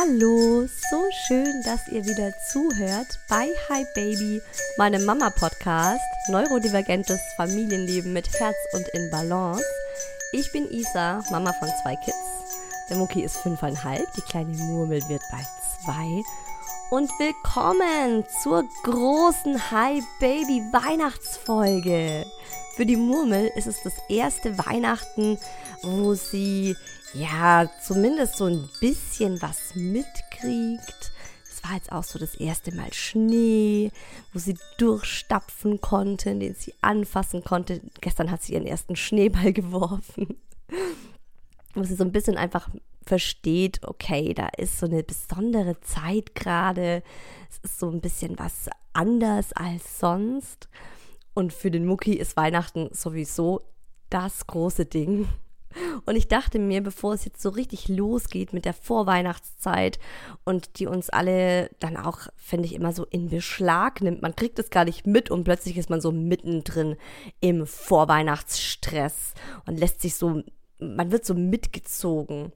Hallo, so schön, dass ihr wieder zuhört bei Hi Baby, meinem Mama-Podcast, neurodivergentes Familienleben mit Herz und in Balance. Ich bin Isa, Mama von zwei Kids. Der Mucki ist fünfeinhalb, die kleine Murmel wird bald zwei. Und willkommen zur großen Hi Baby Weihnachtsfolge. Für die Murmel ist es das erste Weihnachten, wo sie ja, zumindest so ein bisschen was mitkriegt. Es war jetzt auch so das erste Mal Schnee, wo sie durchstapfen konnte, den sie anfassen konnte. Gestern hat sie ihren ersten Schneeball geworfen. Wo sie so ein bisschen einfach versteht, okay, da ist so eine besondere Zeit gerade. Es ist so ein bisschen was anders als sonst. Und für den Mucki ist Weihnachten sowieso das große Ding. Und ich dachte mir, bevor es jetzt so richtig losgeht mit der Vorweihnachtszeit und die uns alle dann auch, finde ich, immer so in Beschlag nimmt, man kriegt es gar nicht mit und plötzlich ist man so mittendrin im Vorweihnachtsstress und lässt sich so, man wird so mitgezogen.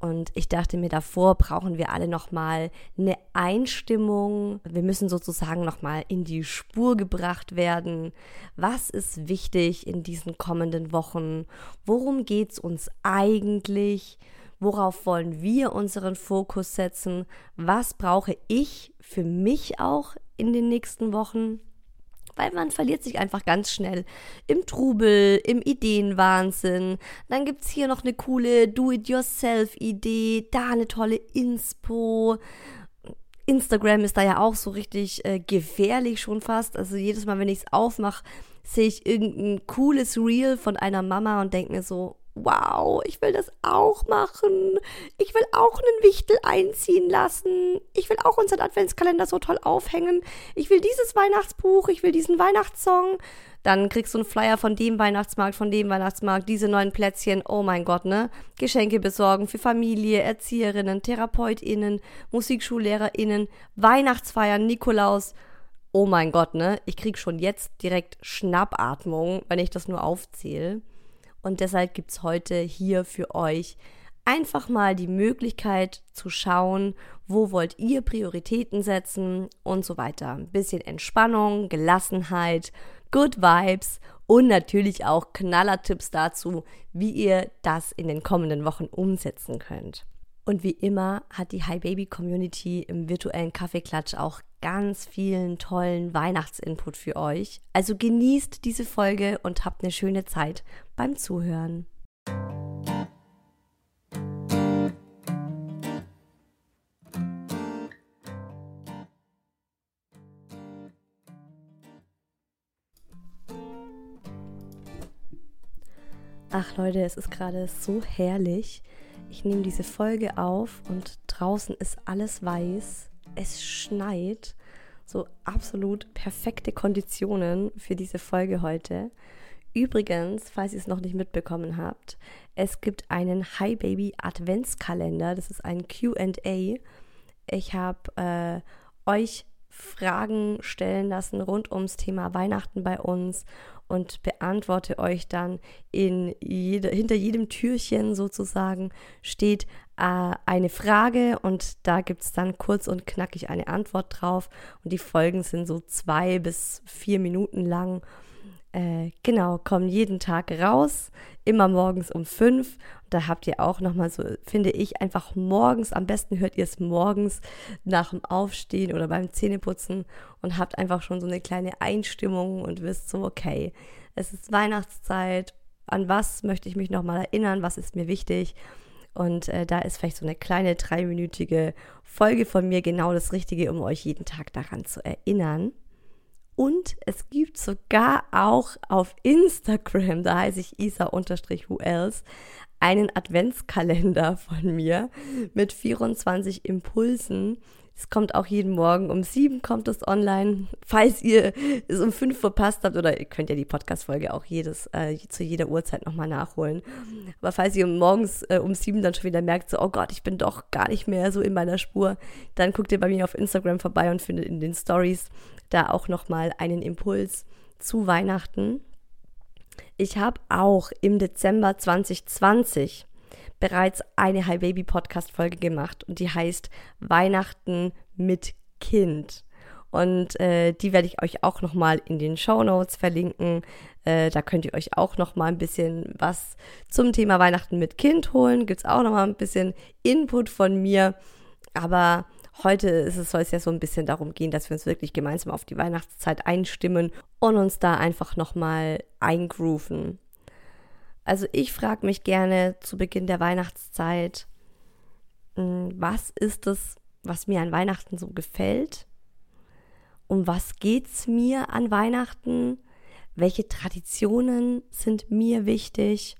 Und ich dachte mir, davor brauchen wir alle nochmal eine Einstimmung. Wir müssen sozusagen nochmal in die Spur gebracht werden. Was ist wichtig in diesen kommenden Wochen? Worum geht es uns eigentlich? Worauf wollen wir unseren Fokus setzen? Was brauche ich für mich auch in den nächsten Wochen? Weil man verliert sich einfach ganz schnell im Trubel, im Ideenwahnsinn. Dann gibt es hier noch eine coole Do-it-yourself-Idee, da eine tolle Inspo. Instagram ist da ja auch so richtig äh, gefährlich schon fast. Also jedes Mal, wenn ich es aufmache, sehe ich irgendein cooles Reel von einer Mama und denke mir so, wow, ich will das auch machen. Ich will auch einen Wichtel einziehen lassen. Ich will auch unseren Adventskalender so toll aufhängen. Ich will dieses Weihnachtsbuch, ich will diesen Weihnachtssong. Dann kriegst du einen Flyer von dem Weihnachtsmarkt, von dem Weihnachtsmarkt, diese neuen Plätzchen. Oh mein Gott, ne? Geschenke besorgen für Familie, Erzieherinnen, TherapeutInnen, MusikschullehrerInnen, Weihnachtsfeiern, Nikolaus. Oh mein Gott, ne? Ich krieg schon jetzt direkt Schnappatmung, wenn ich das nur aufzähle. Und deshalb gibt es heute hier für euch einfach mal die Möglichkeit zu schauen, wo wollt ihr Prioritäten setzen und so weiter. Ein bisschen Entspannung, Gelassenheit, Good Vibes und natürlich auch Knallertipps dazu, wie ihr das in den kommenden Wochen umsetzen könnt. Und wie immer hat die Hi Baby Community im virtuellen Kaffeeklatsch auch ganz vielen tollen Weihnachtsinput für euch. Also genießt diese Folge und habt eine schöne Zeit beim Zuhören. Ach Leute, es ist gerade so herrlich. Ich nehme diese Folge auf und draußen ist alles weiß. Es schneit. So absolut perfekte Konditionen für diese Folge heute. Übrigens, falls ihr es noch nicht mitbekommen habt, es gibt einen Hi Baby Adventskalender. Das ist ein QA. Ich habe äh, euch Fragen stellen lassen rund ums Thema Weihnachten bei uns und beantworte euch dann in jede, hinter jedem Türchen sozusagen steht äh, eine Frage und da gibt es dann kurz und knackig eine Antwort drauf und die Folgen sind so zwei bis vier Minuten lang äh, genau, kommen jeden Tag raus, immer morgens um fünf. Und da habt ihr auch nochmal so, finde ich, einfach morgens, am besten hört ihr es morgens nach dem Aufstehen oder beim Zähneputzen und habt einfach schon so eine kleine Einstimmung und wisst so, okay, es ist Weihnachtszeit, an was möchte ich mich nochmal erinnern, was ist mir wichtig. Und äh, da ist vielleicht so eine kleine dreiminütige Folge von mir genau das Richtige, um euch jeden Tag daran zu erinnern. Und es gibt sogar auch auf Instagram, da heiße ich isa-who else, einen Adventskalender von mir mit 24 Impulsen. Es kommt auch jeden Morgen um sieben kommt es online. Falls ihr es um fünf verpasst habt, oder ihr könnt ja die Podcast-Folge auch jedes, äh, zu jeder Uhrzeit nochmal nachholen. Aber falls ihr morgens äh, um sieben dann schon wieder merkt, so, oh Gott, ich bin doch gar nicht mehr so in meiner Spur, dann guckt ihr bei mir auf Instagram vorbei und findet in den Stories da auch nochmal einen Impuls zu Weihnachten. Ich habe auch im Dezember 2020 bereits eine Hi Baby Podcast Folge gemacht und die heißt Weihnachten mit Kind. Und äh, die werde ich euch auch nochmal in den Show Notes verlinken. Äh, da könnt ihr euch auch nochmal ein bisschen was zum Thema Weihnachten mit Kind holen. Gibt es auch nochmal ein bisschen Input von mir. Aber Heute ist es, soll es ja so ein bisschen darum gehen, dass wir uns wirklich gemeinsam auf die Weihnachtszeit einstimmen und uns da einfach nochmal eingrooven. Also ich frage mich gerne zu Beginn der Weihnachtszeit, hm, was ist es, was mir an Weihnachten so gefällt? Um was geht es mir an Weihnachten? Welche Traditionen sind mir wichtig?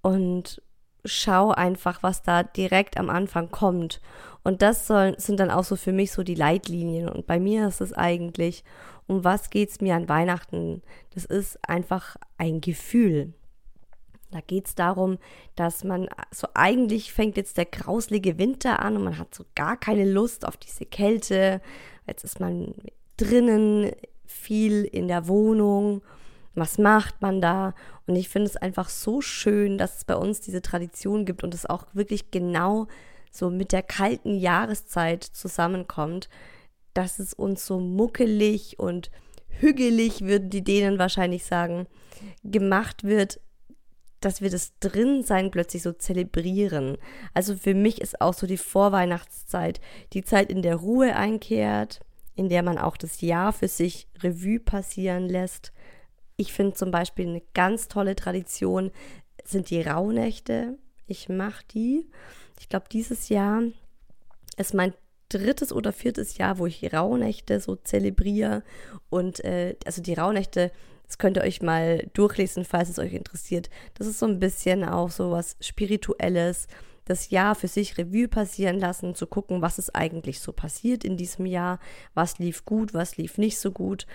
Und schau einfach, was da direkt am Anfang kommt. Und das soll, sind dann auch so für mich so die Leitlinien. Und bei mir ist es eigentlich, um was geht es mir an Weihnachten? Das ist einfach ein Gefühl. Da geht es darum, dass man, so eigentlich fängt jetzt der grauslige Winter an und man hat so gar keine Lust auf diese Kälte. Jetzt ist man drinnen, viel in der Wohnung was macht man da? Und ich finde es einfach so schön, dass es bei uns diese Tradition gibt und es auch wirklich genau so mit der kalten Jahreszeit zusammenkommt, dass es uns so muckelig und hügelig, würden die Dänen wahrscheinlich sagen, gemacht wird, dass wir das Drinsein plötzlich so zelebrieren. Also für mich ist auch so die Vorweihnachtszeit die Zeit, in der Ruhe einkehrt, in der man auch das Jahr für sich Revue passieren lässt, ich finde zum Beispiel eine ganz tolle Tradition sind die Rauhnächte. Ich mache die. Ich glaube, dieses Jahr ist mein drittes oder viertes Jahr, wo ich Rauhnächte so zelebriere. Und äh, also die Rauhnächte, das könnt ihr euch mal durchlesen, falls es euch interessiert. Das ist so ein bisschen auch so was Spirituelles. Das Jahr für sich Revue passieren lassen, zu gucken, was ist eigentlich so passiert in diesem Jahr, was lief gut, was lief nicht so gut.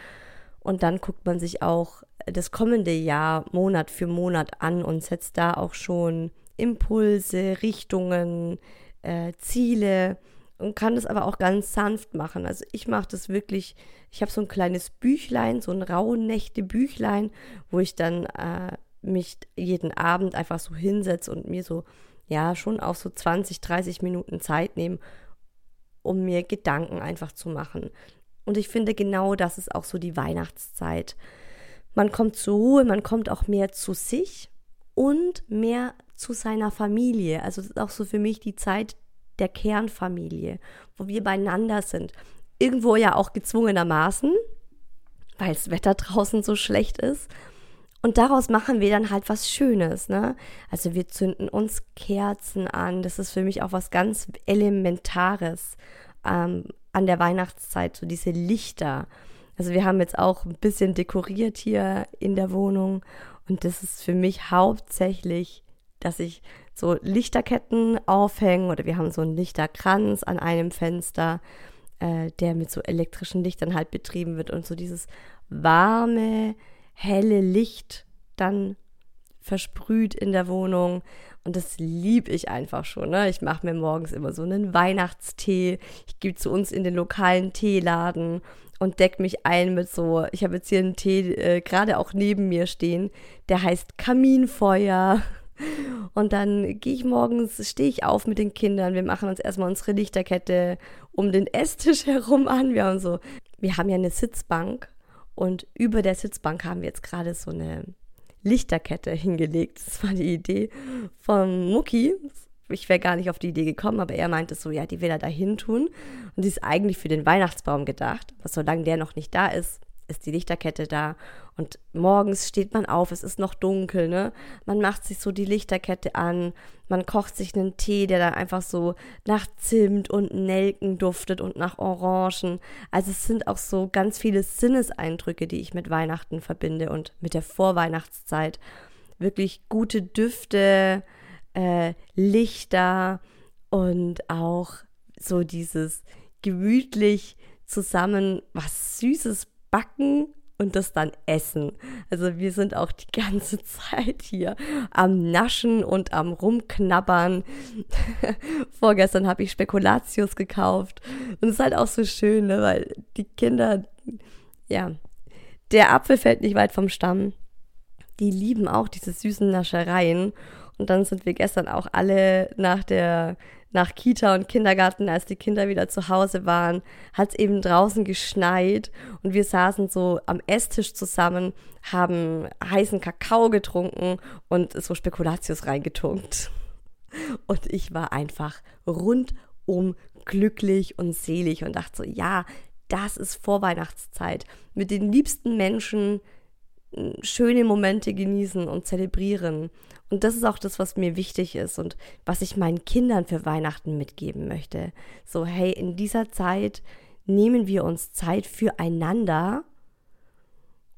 Und dann guckt man sich auch das kommende Jahr Monat für Monat an und setzt da auch schon Impulse, Richtungen, äh, Ziele und kann das aber auch ganz sanft machen. Also ich mache das wirklich, ich habe so ein kleines Büchlein, so ein Rauhnächte-Büchlein, wo ich dann äh, mich jeden Abend einfach so hinsetze und mir so, ja, schon auch so 20, 30 Minuten Zeit nehme, um mir Gedanken einfach zu machen. Und ich finde, genau das ist auch so die Weihnachtszeit. man kommt zur Ruhe, man kommt auch mehr zu sich und mehr zu seiner Familie. Also das ist auch so für mich die Zeit der Kernfamilie, wo wir beieinander sind. Irgendwo ja auch gezwungenermaßen, weil das Wetter draußen so schlecht ist. Und daraus machen wir dann halt was Schönes, ne? Also wir zünden uns Kerzen an. Das ist für mich auch was ganz Elementares ähm, an der Weihnachtszeit, so diese Lichter. Also wir haben jetzt auch ein bisschen dekoriert hier in der Wohnung und das ist für mich hauptsächlich, dass ich so Lichterketten aufhänge oder wir haben so einen Lichterkranz an einem Fenster, äh, der mit so elektrischen Lichtern halt betrieben wird und so dieses warme, helle Licht dann versprüht in der Wohnung. Und das liebe ich einfach schon. Ne? Ich mache mir morgens immer so einen Weihnachtstee. Ich gehe zu uns in den lokalen Teeladen und decke mich ein mit so, ich habe jetzt hier einen Tee äh, gerade auch neben mir stehen, der heißt Kaminfeuer. Und dann gehe ich morgens, stehe ich auf mit den Kindern. Wir machen uns erstmal unsere Lichterkette um den Esstisch herum an. Wir haben so, wir haben ja eine Sitzbank und über der Sitzbank haben wir jetzt gerade so eine Lichterkette hingelegt. Das war die Idee von Mucki. Ich wäre gar nicht auf die Idee gekommen, aber er meinte so, ja, die will er da hin tun. Und die ist eigentlich für den Weihnachtsbaum gedacht. Aber solange der noch nicht da ist, ist die Lichterkette da. Und morgens steht man auf, es ist noch dunkel, ne? Man macht sich so die Lichterkette an, man kocht sich einen Tee, der dann einfach so nach Zimt und Nelken duftet und nach Orangen. Also es sind auch so ganz viele Sinneseindrücke, die ich mit Weihnachten verbinde und mit der Vorweihnachtszeit. Wirklich gute Düfte, äh, Lichter und auch so dieses gemütlich zusammen was Süßes backen und das dann essen. Also wir sind auch die ganze Zeit hier am Naschen und am Rumknabbern. Vorgestern habe ich Spekulatius gekauft und es ist halt auch so schön, ne, weil die Kinder, ja, der Apfel fällt nicht weit vom Stamm. Die lieben auch diese süßen Naschereien. Und dann sind wir gestern auch alle nach der nach Kita und Kindergarten, als die Kinder wieder zu Hause waren, hat es eben draußen geschneit und wir saßen so am Esstisch zusammen, haben heißen Kakao getrunken und so Spekulatius reingetunkt. Und ich war einfach rundum glücklich und selig und dachte so, ja, das ist Vorweihnachtszeit. Mit den liebsten Menschen schöne Momente genießen und zelebrieren. Und das ist auch das, was mir wichtig ist und was ich meinen Kindern für Weihnachten mitgeben möchte. So, hey, in dieser Zeit nehmen wir uns Zeit füreinander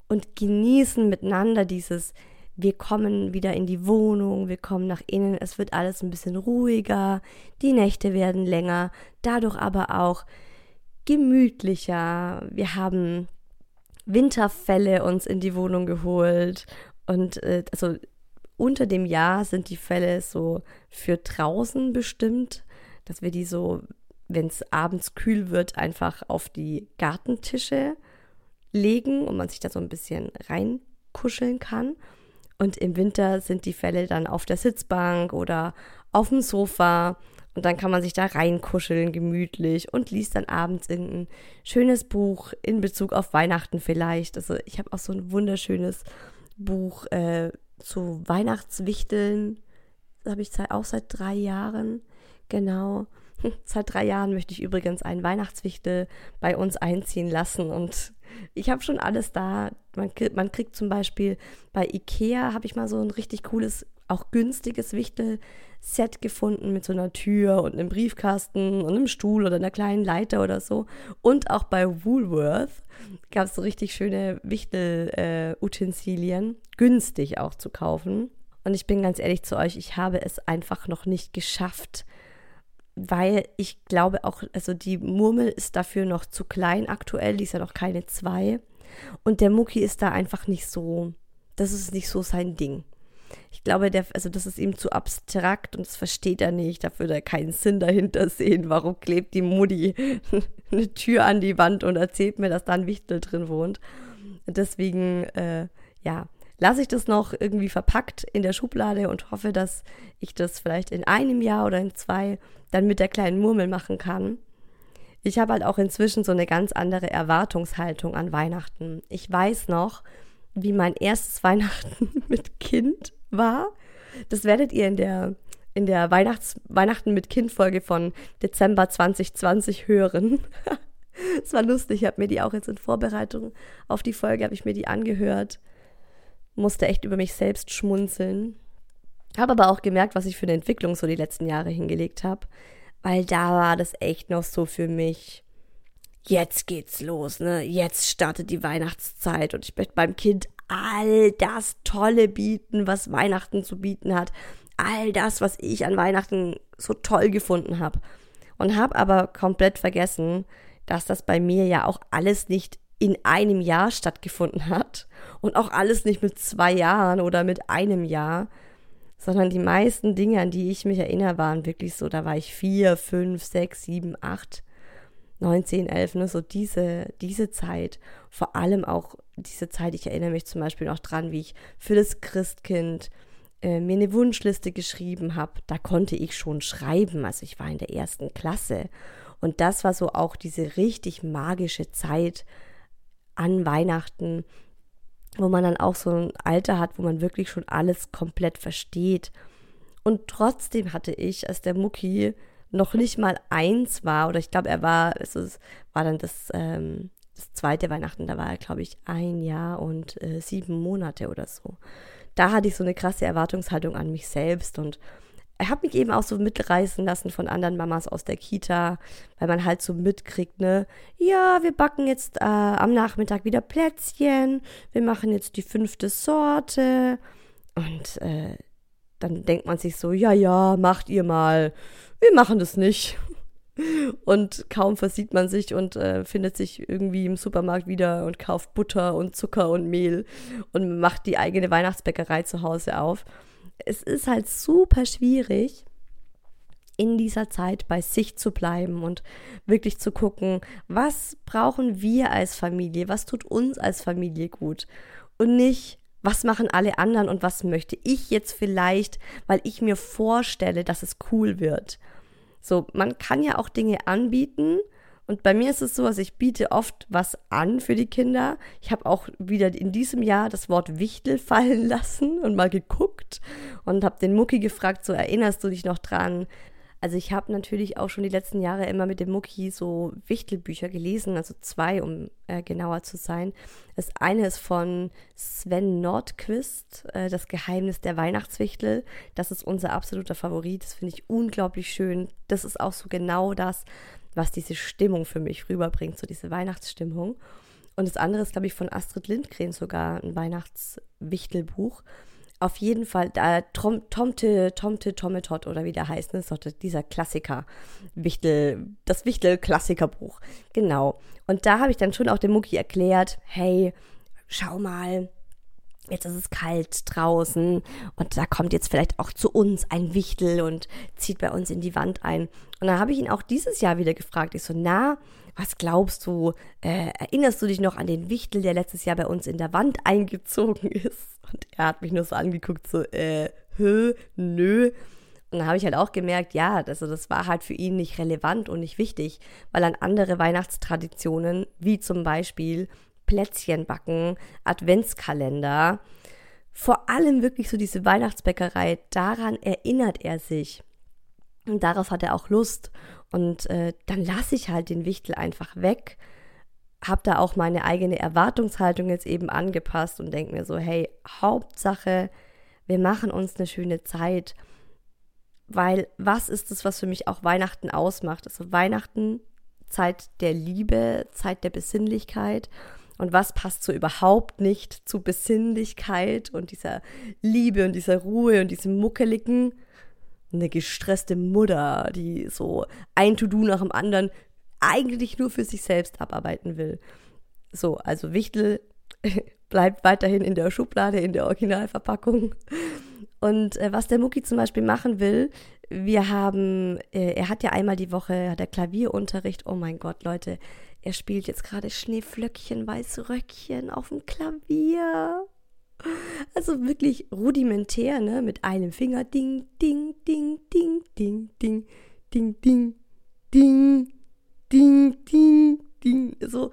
und genießen miteinander dieses, wir kommen wieder in die Wohnung, wir kommen nach innen, es wird alles ein bisschen ruhiger, die Nächte werden länger, dadurch aber auch gemütlicher. Wir haben Winterfälle uns in die Wohnung geholt und äh, also unter dem Jahr sind die Fälle so für draußen bestimmt, dass wir die so, wenn es abends kühl wird, einfach auf die Gartentische legen und man sich da so ein bisschen reinkuscheln kann. Und im Winter sind die Fälle dann auf der Sitzbank oder auf dem Sofa. Und dann kann man sich da reinkuscheln, gemütlich und liest dann abends irgendein schönes Buch in Bezug auf Weihnachten vielleicht. Also ich habe auch so ein wunderschönes Buch äh, zu Weihnachtswichteln. Das habe ich auch seit drei Jahren. Genau. Seit drei Jahren möchte ich übrigens einen Weihnachtswichtel bei uns einziehen lassen und ich habe schon alles da. Man, man kriegt zum Beispiel bei Ikea, habe ich mal so ein richtig cooles, auch günstiges Wichtel-Set gefunden mit so einer Tür und einem Briefkasten und einem Stuhl oder einer kleinen Leiter oder so. Und auch bei Woolworth gab es so richtig schöne Wichtel-Utensilien, äh, günstig auch zu kaufen. Und ich bin ganz ehrlich zu euch, ich habe es einfach noch nicht geschafft, weil ich glaube auch, also die Murmel ist dafür noch zu klein aktuell, die ist ja noch keine zwei. Und der Mucki ist da einfach nicht so, das ist nicht so sein Ding. Ich glaube, der, also das ist ihm zu abstrakt und das versteht er nicht. Da würde er keinen Sinn dahinter sehen. Warum klebt die Mutti eine Tür an die Wand und erzählt mir, dass da ein Wichtel drin wohnt? Deswegen, äh, ja, lasse ich das noch irgendwie verpackt in der Schublade und hoffe, dass ich das vielleicht in einem Jahr oder in zwei dann mit der kleinen Murmel machen kann. Ich habe halt auch inzwischen so eine ganz andere Erwartungshaltung an Weihnachten. Ich weiß noch, wie mein erstes Weihnachten mit Kind war. Das werdet ihr in der, in der Weihnachts Weihnachten mit Kind-Folge von Dezember 2020 hören. Es war lustig, ich habe mir die auch jetzt in Vorbereitung auf die Folge, habe ich mir die angehört. Musste echt über mich selbst schmunzeln. Habe aber auch gemerkt, was ich für eine Entwicklung so die letzten Jahre hingelegt habe. Weil da war das echt noch so für mich jetzt geht's los, ne? Jetzt startet die Weihnachtszeit und ich möchte beim Kind all das Tolle bieten, was Weihnachten zu bieten hat. All das, was ich an Weihnachten so toll gefunden habe. Und habe aber komplett vergessen, dass das bei mir ja auch alles nicht in einem Jahr stattgefunden hat und auch alles nicht mit zwei Jahren oder mit einem Jahr, sondern die meisten Dinge, an die ich mich erinnere, waren wirklich so, da war ich vier, fünf, sechs, sieben, acht 19, 11, ne, so diese, diese Zeit, vor allem auch diese Zeit, ich erinnere mich zum Beispiel noch dran, wie ich für das Christkind äh, mir eine Wunschliste geschrieben habe. Da konnte ich schon schreiben, also ich war in der ersten Klasse. Und das war so auch diese richtig magische Zeit an Weihnachten, wo man dann auch so ein Alter hat, wo man wirklich schon alles komplett versteht. Und trotzdem hatte ich, als der Mucki noch nicht mal eins war, oder ich glaube, er war, es ist, war dann das, ähm, das zweite Weihnachten, da war er, glaube ich, ein Jahr und äh, sieben Monate oder so. Da hatte ich so eine krasse Erwartungshaltung an mich selbst und er hat mich eben auch so mitreißen lassen von anderen Mamas aus der Kita, weil man halt so mitkriegt, ne, ja, wir backen jetzt äh, am Nachmittag wieder Plätzchen, wir machen jetzt die fünfte Sorte und äh, dann denkt man sich so, ja, ja, macht ihr mal wir machen das nicht. Und kaum versieht man sich und äh, findet sich irgendwie im Supermarkt wieder und kauft Butter und Zucker und Mehl und macht die eigene Weihnachtsbäckerei zu Hause auf. Es ist halt super schwierig, in dieser Zeit bei sich zu bleiben und wirklich zu gucken, was brauchen wir als Familie, was tut uns als Familie gut und nicht, was machen alle anderen und was möchte ich jetzt vielleicht, weil ich mir vorstelle, dass es cool wird. So, man kann ja auch Dinge anbieten. Und bei mir ist es so, dass ich biete oft was an für die Kinder. Ich habe auch wieder in diesem Jahr das Wort Wichtel fallen lassen und mal geguckt und habe den Mucki gefragt, so erinnerst du dich noch dran? Also ich habe natürlich auch schon die letzten Jahre immer mit dem Mucki so Wichtelbücher gelesen, also zwei, um äh, genauer zu sein. Das eine ist von Sven Nordquist, äh, Das Geheimnis der Weihnachtswichtel. Das ist unser absoluter Favorit. Das finde ich unglaublich schön. Das ist auch so genau das, was diese Stimmung für mich rüberbringt, so diese Weihnachtsstimmung. Und das andere ist, glaube ich, von Astrid Lindgren sogar ein Weihnachtswichtelbuch auf jeden Fall, da Tom, Tomte, Tomte, Tometot oder wie der heißt, ne? ist doch dieser Klassiker, Wichtel, das Wichtel-Klassikerbuch. Genau. Und da habe ich dann schon auch dem Mucki erklärt, hey, schau mal, jetzt ist es kalt draußen und da kommt jetzt vielleicht auch zu uns ein Wichtel und zieht bei uns in die Wand ein. Und dann habe ich ihn auch dieses Jahr wieder gefragt. Ich so, na, was glaubst du, äh, erinnerst du dich noch an den Wichtel, der letztes Jahr bei uns in der Wand eingezogen ist? Und er hat mich nur so angeguckt, so, äh, hö, nö. Und dann habe ich halt auch gemerkt, ja, also das war halt für ihn nicht relevant und nicht wichtig, weil an andere Weihnachtstraditionen, wie zum Beispiel Plätzchen backen, Adventskalender, vor allem wirklich so diese Weihnachtsbäckerei, daran erinnert er sich. Und darauf hat er auch Lust. Und äh, dann lasse ich halt den Wichtel einfach weg habe da auch meine eigene Erwartungshaltung jetzt eben angepasst und denke mir so, hey, Hauptsache, wir machen uns eine schöne Zeit. Weil was ist es, was für mich auch Weihnachten ausmacht? Also Weihnachten, Zeit der Liebe, Zeit der Besinnlichkeit. Und was passt so überhaupt nicht zu Besinnlichkeit und dieser Liebe und dieser Ruhe und diesem Muckeligen? Eine gestresste Mutter, die so ein To-Do nach dem anderen eigentlich nur für sich selbst abarbeiten will. So, also Wichtel bleibt weiterhin in der Schublade, in der Originalverpackung. Und äh, was der Mucki zum Beispiel machen will, wir haben, äh, er hat ja einmal die Woche, hat er Klavierunterricht. Oh mein Gott, Leute, er spielt jetzt gerade Schneeflöckchen, weiße Röckchen auf dem Klavier. Also wirklich rudimentär, ne? Mit einem Finger. Ding, ding, ding, ding, ding, ding, ding, ding, ding, ding, ding, ding, so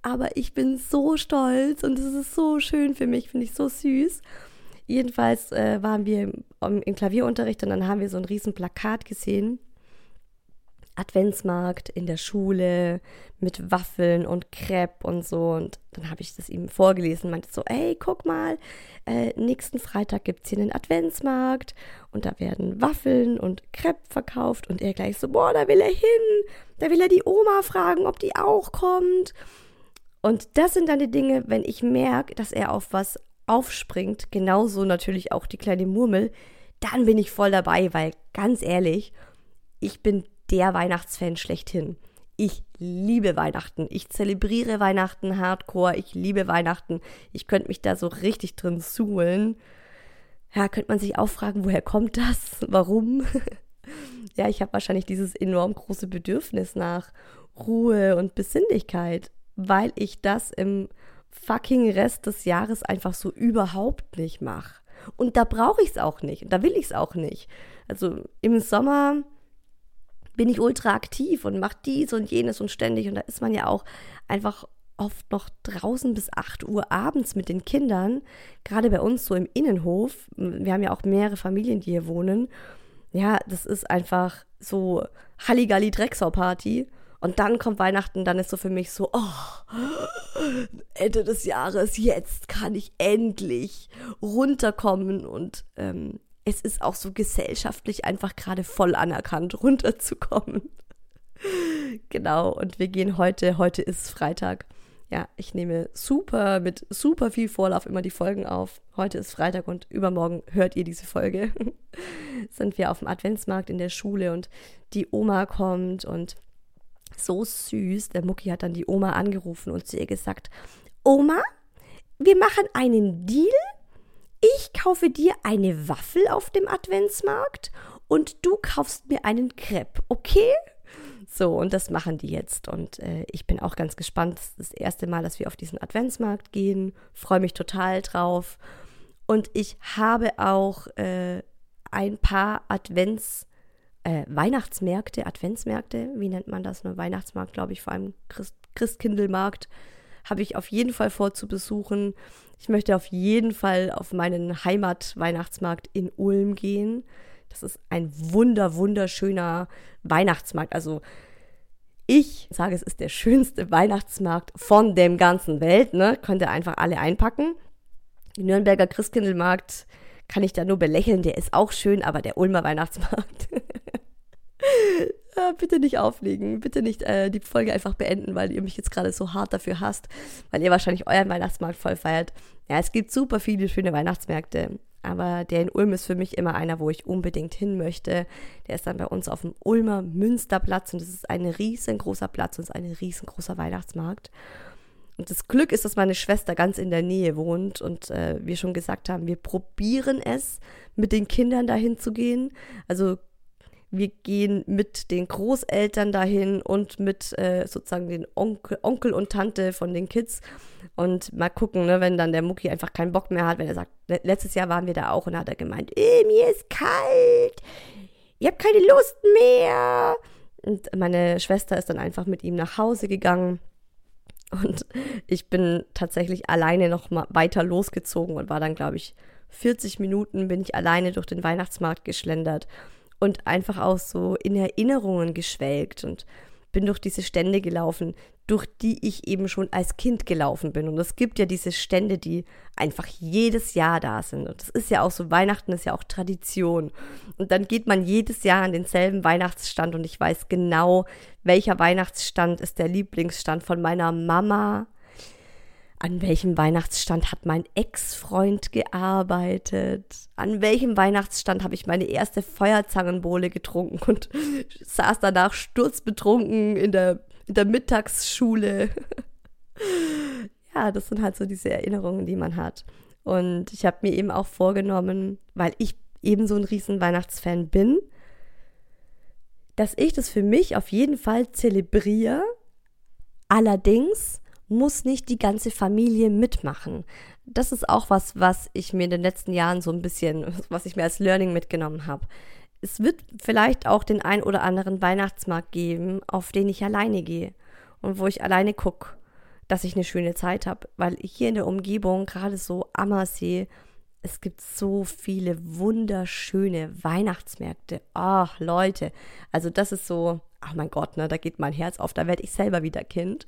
aber ich bin so stolz und es ist so schön für mich, finde ich so süß. Jedenfalls äh, waren wir im, im Klavierunterricht und dann haben wir so ein riesen Plakat gesehen Adventsmarkt in der Schule mit Waffeln und Crepe und so. Und dann habe ich das ihm vorgelesen, meinte so, ey, guck mal, äh, nächsten Freitag gibt es hier einen Adventsmarkt und da werden Waffeln und Crepe verkauft. Und er gleich so, boah, da will er hin, da will er die Oma fragen, ob die auch kommt. Und das sind dann die Dinge, wenn ich merke, dass er auf was aufspringt, genauso natürlich auch die kleine Murmel, dann bin ich voll dabei, weil ganz ehrlich, ich bin der Weihnachtsfan schlechthin. Ich liebe Weihnachten. Ich zelebriere Weihnachten hardcore. Ich liebe Weihnachten. Ich könnte mich da so richtig drin suhlen. Ja, könnte man sich auch fragen, woher kommt das? Warum? ja, ich habe wahrscheinlich dieses enorm große Bedürfnis nach Ruhe und Besinnlichkeit, weil ich das im fucking Rest des Jahres einfach so überhaupt nicht mache. Und da brauche ich es auch nicht. Und da will ich es auch nicht. Also im Sommer bin ich ultra aktiv und mache dies und jenes und ständig. Und da ist man ja auch einfach oft noch draußen bis 8 Uhr abends mit den Kindern. Gerade bei uns so im Innenhof. Wir haben ja auch mehrere Familien, die hier wohnen. Ja, das ist einfach so Halligalli Drecksau-Party. Und dann kommt Weihnachten, dann ist so für mich so, oh, Ende des Jahres, jetzt kann ich endlich runterkommen und ähm, es ist auch so gesellschaftlich einfach gerade voll anerkannt, runterzukommen. genau, und wir gehen heute, heute ist Freitag. Ja, ich nehme super, mit super viel Vorlauf immer die Folgen auf. Heute ist Freitag und übermorgen hört ihr diese Folge. Sind wir auf dem Adventsmarkt in der Schule und die Oma kommt und so süß. Der Mucki hat dann die Oma angerufen und zu ihr gesagt: Oma, wir machen einen Deal ich kaufe dir eine Waffel auf dem Adventsmarkt und du kaufst mir einen Crepe, okay? So, und das machen die jetzt. Und äh, ich bin auch ganz gespannt. Das ist das erste Mal, dass wir auf diesen Adventsmarkt gehen. Freue mich total drauf. Und ich habe auch äh, ein paar Advents, äh, Weihnachtsmärkte, Adventsmärkte, wie nennt man das? Ne? Weihnachtsmarkt, glaube ich, vor allem Christ, Christkindlmarkt, habe ich auf jeden Fall vor zu besuchen. Ich möchte auf jeden Fall auf meinen Heimat-Weihnachtsmarkt in Ulm gehen. Das ist ein wunder, wunderschöner Weihnachtsmarkt. Also ich sage, es ist der schönste Weihnachtsmarkt von dem ganzen Welt. Ne? Könnt ihr einfach alle einpacken. Den Nürnberger Christkindlmarkt kann ich da nur belächeln. Der ist auch schön, aber der Ulmer Weihnachtsmarkt bitte nicht auflegen, bitte nicht äh, die Folge einfach beenden, weil ihr mich jetzt gerade so hart dafür hasst, weil ihr wahrscheinlich euren Weihnachtsmarkt voll feiert. Ja, es gibt super viele schöne Weihnachtsmärkte, aber der in Ulm ist für mich immer einer, wo ich unbedingt hin möchte. Der ist dann bei uns auf dem Ulmer Münsterplatz und das ist ein riesengroßer Platz und ist ein riesengroßer Weihnachtsmarkt. Und das Glück ist, dass meine Schwester ganz in der Nähe wohnt und äh, wir schon gesagt haben, wir probieren es, mit den Kindern dahin zu gehen. Also wir gehen mit den Großeltern dahin und mit äh, sozusagen den Onkel, Onkel und Tante von den Kids. Und mal gucken, ne, wenn dann der Mucki einfach keinen Bock mehr hat, wenn er sagt, letztes Jahr waren wir da auch und hat er gemeint, eh, mir ist kalt, ich habe keine Lust mehr. Und meine Schwester ist dann einfach mit ihm nach Hause gegangen. Und ich bin tatsächlich alleine noch mal weiter losgezogen und war dann, glaube ich, 40 Minuten bin ich alleine durch den Weihnachtsmarkt geschlendert und einfach auch so in Erinnerungen geschwelgt und bin durch diese Stände gelaufen, durch die ich eben schon als Kind gelaufen bin. Und es gibt ja diese Stände, die einfach jedes Jahr da sind. Und das ist ja auch so, Weihnachten ist ja auch Tradition. Und dann geht man jedes Jahr an denselben Weihnachtsstand und ich weiß genau, welcher Weihnachtsstand ist der Lieblingsstand von meiner Mama, an welchem Weihnachtsstand hat mein Ex-Freund gearbeitet? An welchem Weihnachtsstand habe ich meine erste Feuerzangenbowle getrunken und saß danach sturzbetrunken in der, in der Mittagsschule? ja, das sind halt so diese Erinnerungen, die man hat. Und ich habe mir eben auch vorgenommen, weil ich eben so ein riesen Weihnachtsfan bin, dass ich das für mich auf jeden Fall zelebriere. Allerdings muss nicht die ganze Familie mitmachen. Das ist auch was, was ich mir in den letzten Jahren so ein bisschen, was ich mir als Learning mitgenommen habe. Es wird vielleicht auch den ein oder anderen Weihnachtsmarkt geben, auf den ich alleine gehe und wo ich alleine gucke. dass ich eine schöne Zeit habe, weil hier in der Umgebung, gerade so Ammersee, es gibt so viele wunderschöne Weihnachtsmärkte. Ach, Leute, also das ist so, ach mein Gott, ne, da geht mein Herz auf, da werde ich selber wieder Kind.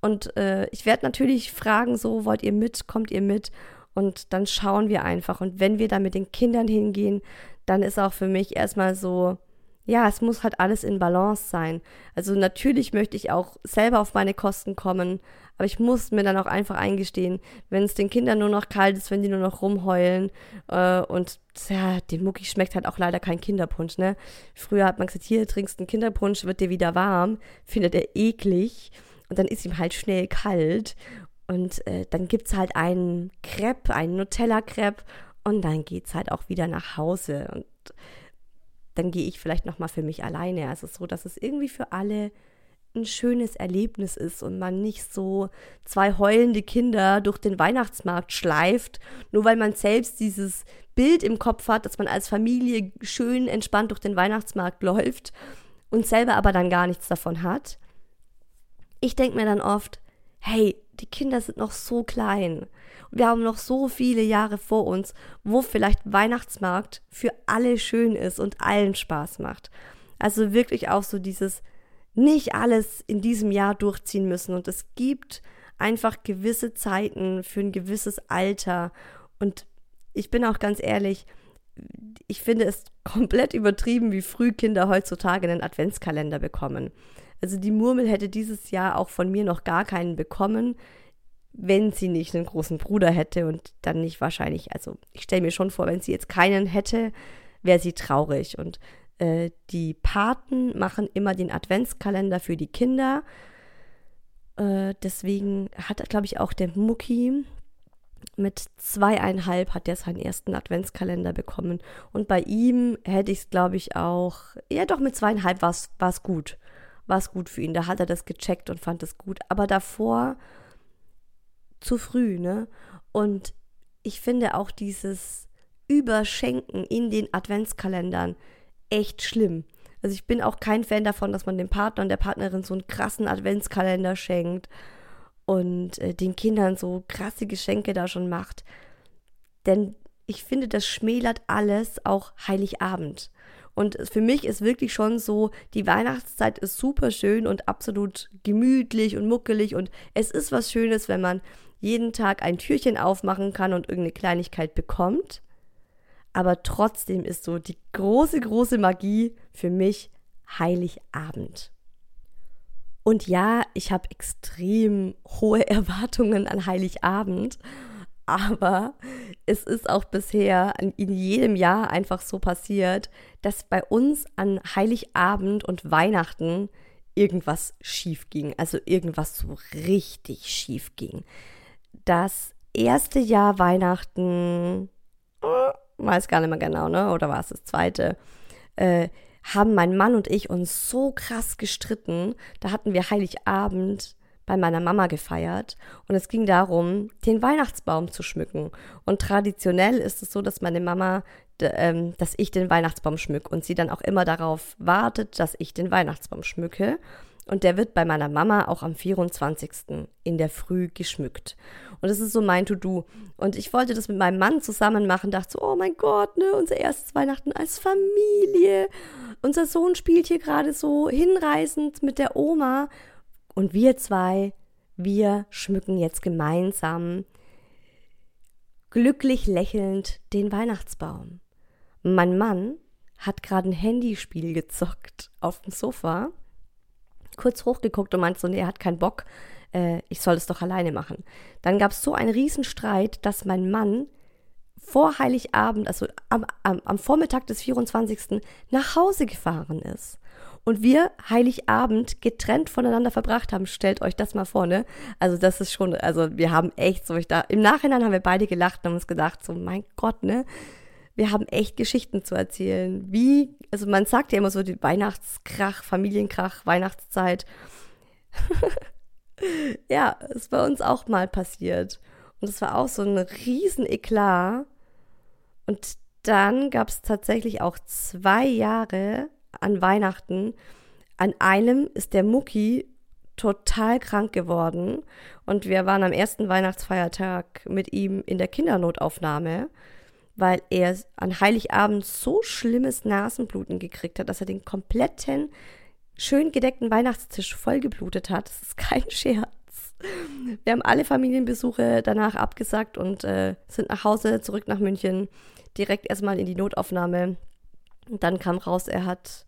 Und äh, ich werde natürlich fragen, so, wollt ihr mit, kommt ihr mit? Und dann schauen wir einfach. Und wenn wir da mit den Kindern hingehen, dann ist auch für mich erstmal so, ja, es muss halt alles in Balance sein. Also natürlich möchte ich auch selber auf meine Kosten kommen, aber ich muss mir dann auch einfach eingestehen, wenn es den Kindern nur noch kalt ist, wenn die nur noch rumheulen äh, und ja, dem Mucki schmeckt halt auch leider kein Kinderpunsch, ne? Früher hat man gesagt, hier trinkst einen Kinderpunsch, wird dir wieder warm, findet er eklig und dann ist ihm halt schnell kalt und äh, dann gibt es halt einen Crepe, einen Nutella-Crepe und dann geht es halt auch wieder nach Hause und dann gehe ich vielleicht nochmal für mich alleine. Also so, dass es irgendwie für alle ein schönes Erlebnis ist und man nicht so zwei heulende Kinder durch den Weihnachtsmarkt schleift, nur weil man selbst dieses Bild im Kopf hat, dass man als Familie schön entspannt durch den Weihnachtsmarkt läuft und selber aber dann gar nichts davon hat. Ich denke mir dann oft, hey, die Kinder sind noch so klein. Wir haben noch so viele Jahre vor uns, wo vielleicht Weihnachtsmarkt für alle schön ist und allen Spaß macht. Also wirklich auch so dieses nicht alles in diesem Jahr durchziehen müssen und es gibt einfach gewisse Zeiten für ein gewisses Alter und ich bin auch ganz ehrlich, ich finde es komplett übertrieben, wie früh Kinder heutzutage einen Adventskalender bekommen. Also die Murmel hätte dieses Jahr auch von mir noch gar keinen bekommen, wenn sie nicht einen großen Bruder hätte und dann nicht wahrscheinlich, also ich stelle mir schon vor, wenn sie jetzt keinen hätte, wäre sie traurig. Und äh, die Paten machen immer den Adventskalender für die Kinder. Äh, deswegen hat, glaube ich, auch der Mucki mit zweieinhalb hat er seinen ersten Adventskalender bekommen. Und bei ihm hätte ich es, glaube ich, auch, ja doch, mit zweieinhalb war es gut war es gut für ihn. Da hat er das gecheckt und fand es gut. Aber davor zu früh, ne? Und ich finde auch dieses Überschenken in den Adventskalendern echt schlimm. Also ich bin auch kein Fan davon, dass man dem Partner und der Partnerin so einen krassen Adventskalender schenkt und äh, den Kindern so krasse Geschenke da schon macht. Denn ich finde, das schmälert alles, auch Heiligabend. Und für mich ist wirklich schon so, die Weihnachtszeit ist super schön und absolut gemütlich und muckelig und es ist was Schönes, wenn man jeden Tag ein Türchen aufmachen kann und irgendeine Kleinigkeit bekommt. Aber trotzdem ist so die große, große Magie für mich Heiligabend. Und ja, ich habe extrem hohe Erwartungen an Heiligabend aber es ist auch bisher in jedem Jahr einfach so passiert, dass bei uns an Heiligabend und Weihnachten irgendwas schief ging. Also irgendwas so richtig schief ging. Das erste Jahr Weihnachten, äh, weiß gar nicht mehr genau, ne? Oder war es das zweite? Äh, haben mein Mann und ich uns so krass gestritten. Da hatten wir Heiligabend bei meiner Mama gefeiert und es ging darum, den Weihnachtsbaum zu schmücken. Und traditionell ist es so, dass meine Mama, ähm, dass ich den Weihnachtsbaum schmücke und sie dann auch immer darauf wartet, dass ich den Weihnachtsbaum schmücke. Und der wird bei meiner Mama auch am 24. in der Früh geschmückt. Und das ist so mein To-Do. Und ich wollte das mit meinem Mann zusammen machen, dachte so, oh mein Gott, ne, unser erstes Weihnachten als Familie. Unser Sohn spielt hier gerade so hinreißend mit der Oma und wir zwei, wir schmücken jetzt gemeinsam glücklich lächelnd den Weihnachtsbaum. Mein Mann hat gerade ein Handyspiel gezockt auf dem Sofa, kurz hochgeguckt und meinte so, nee, er hat keinen Bock, äh, ich soll es doch alleine machen. Dann gab es so einen Riesenstreit, dass mein Mann vor Heiligabend, also am, am, am Vormittag des 24. nach Hause gefahren ist und wir Heiligabend getrennt voneinander verbracht haben. Stellt euch das mal vor, ne? Also das ist schon, also wir haben echt so, ich da, im Nachhinein haben wir beide gelacht und haben uns gedacht, so mein Gott, ne? Wir haben echt Geschichten zu erzählen. Wie, also man sagt ja immer so die Weihnachtskrach, Familienkrach, Weihnachtszeit. ja, ist bei uns auch mal passiert. Und es war auch so ein riesen Eklat. Und dann gab es tatsächlich auch zwei Jahre, an Weihnachten. An einem ist der Mucki total krank geworden und wir waren am ersten Weihnachtsfeiertag mit ihm in der Kindernotaufnahme, weil er an Heiligabend so schlimmes Nasenbluten gekriegt hat, dass er den kompletten schön gedeckten Weihnachtstisch vollgeblutet hat. Das ist kein Scherz. Wir haben alle Familienbesuche danach abgesagt und äh, sind nach Hause zurück nach München, direkt erstmal in die Notaufnahme. Und dann kam raus, er hat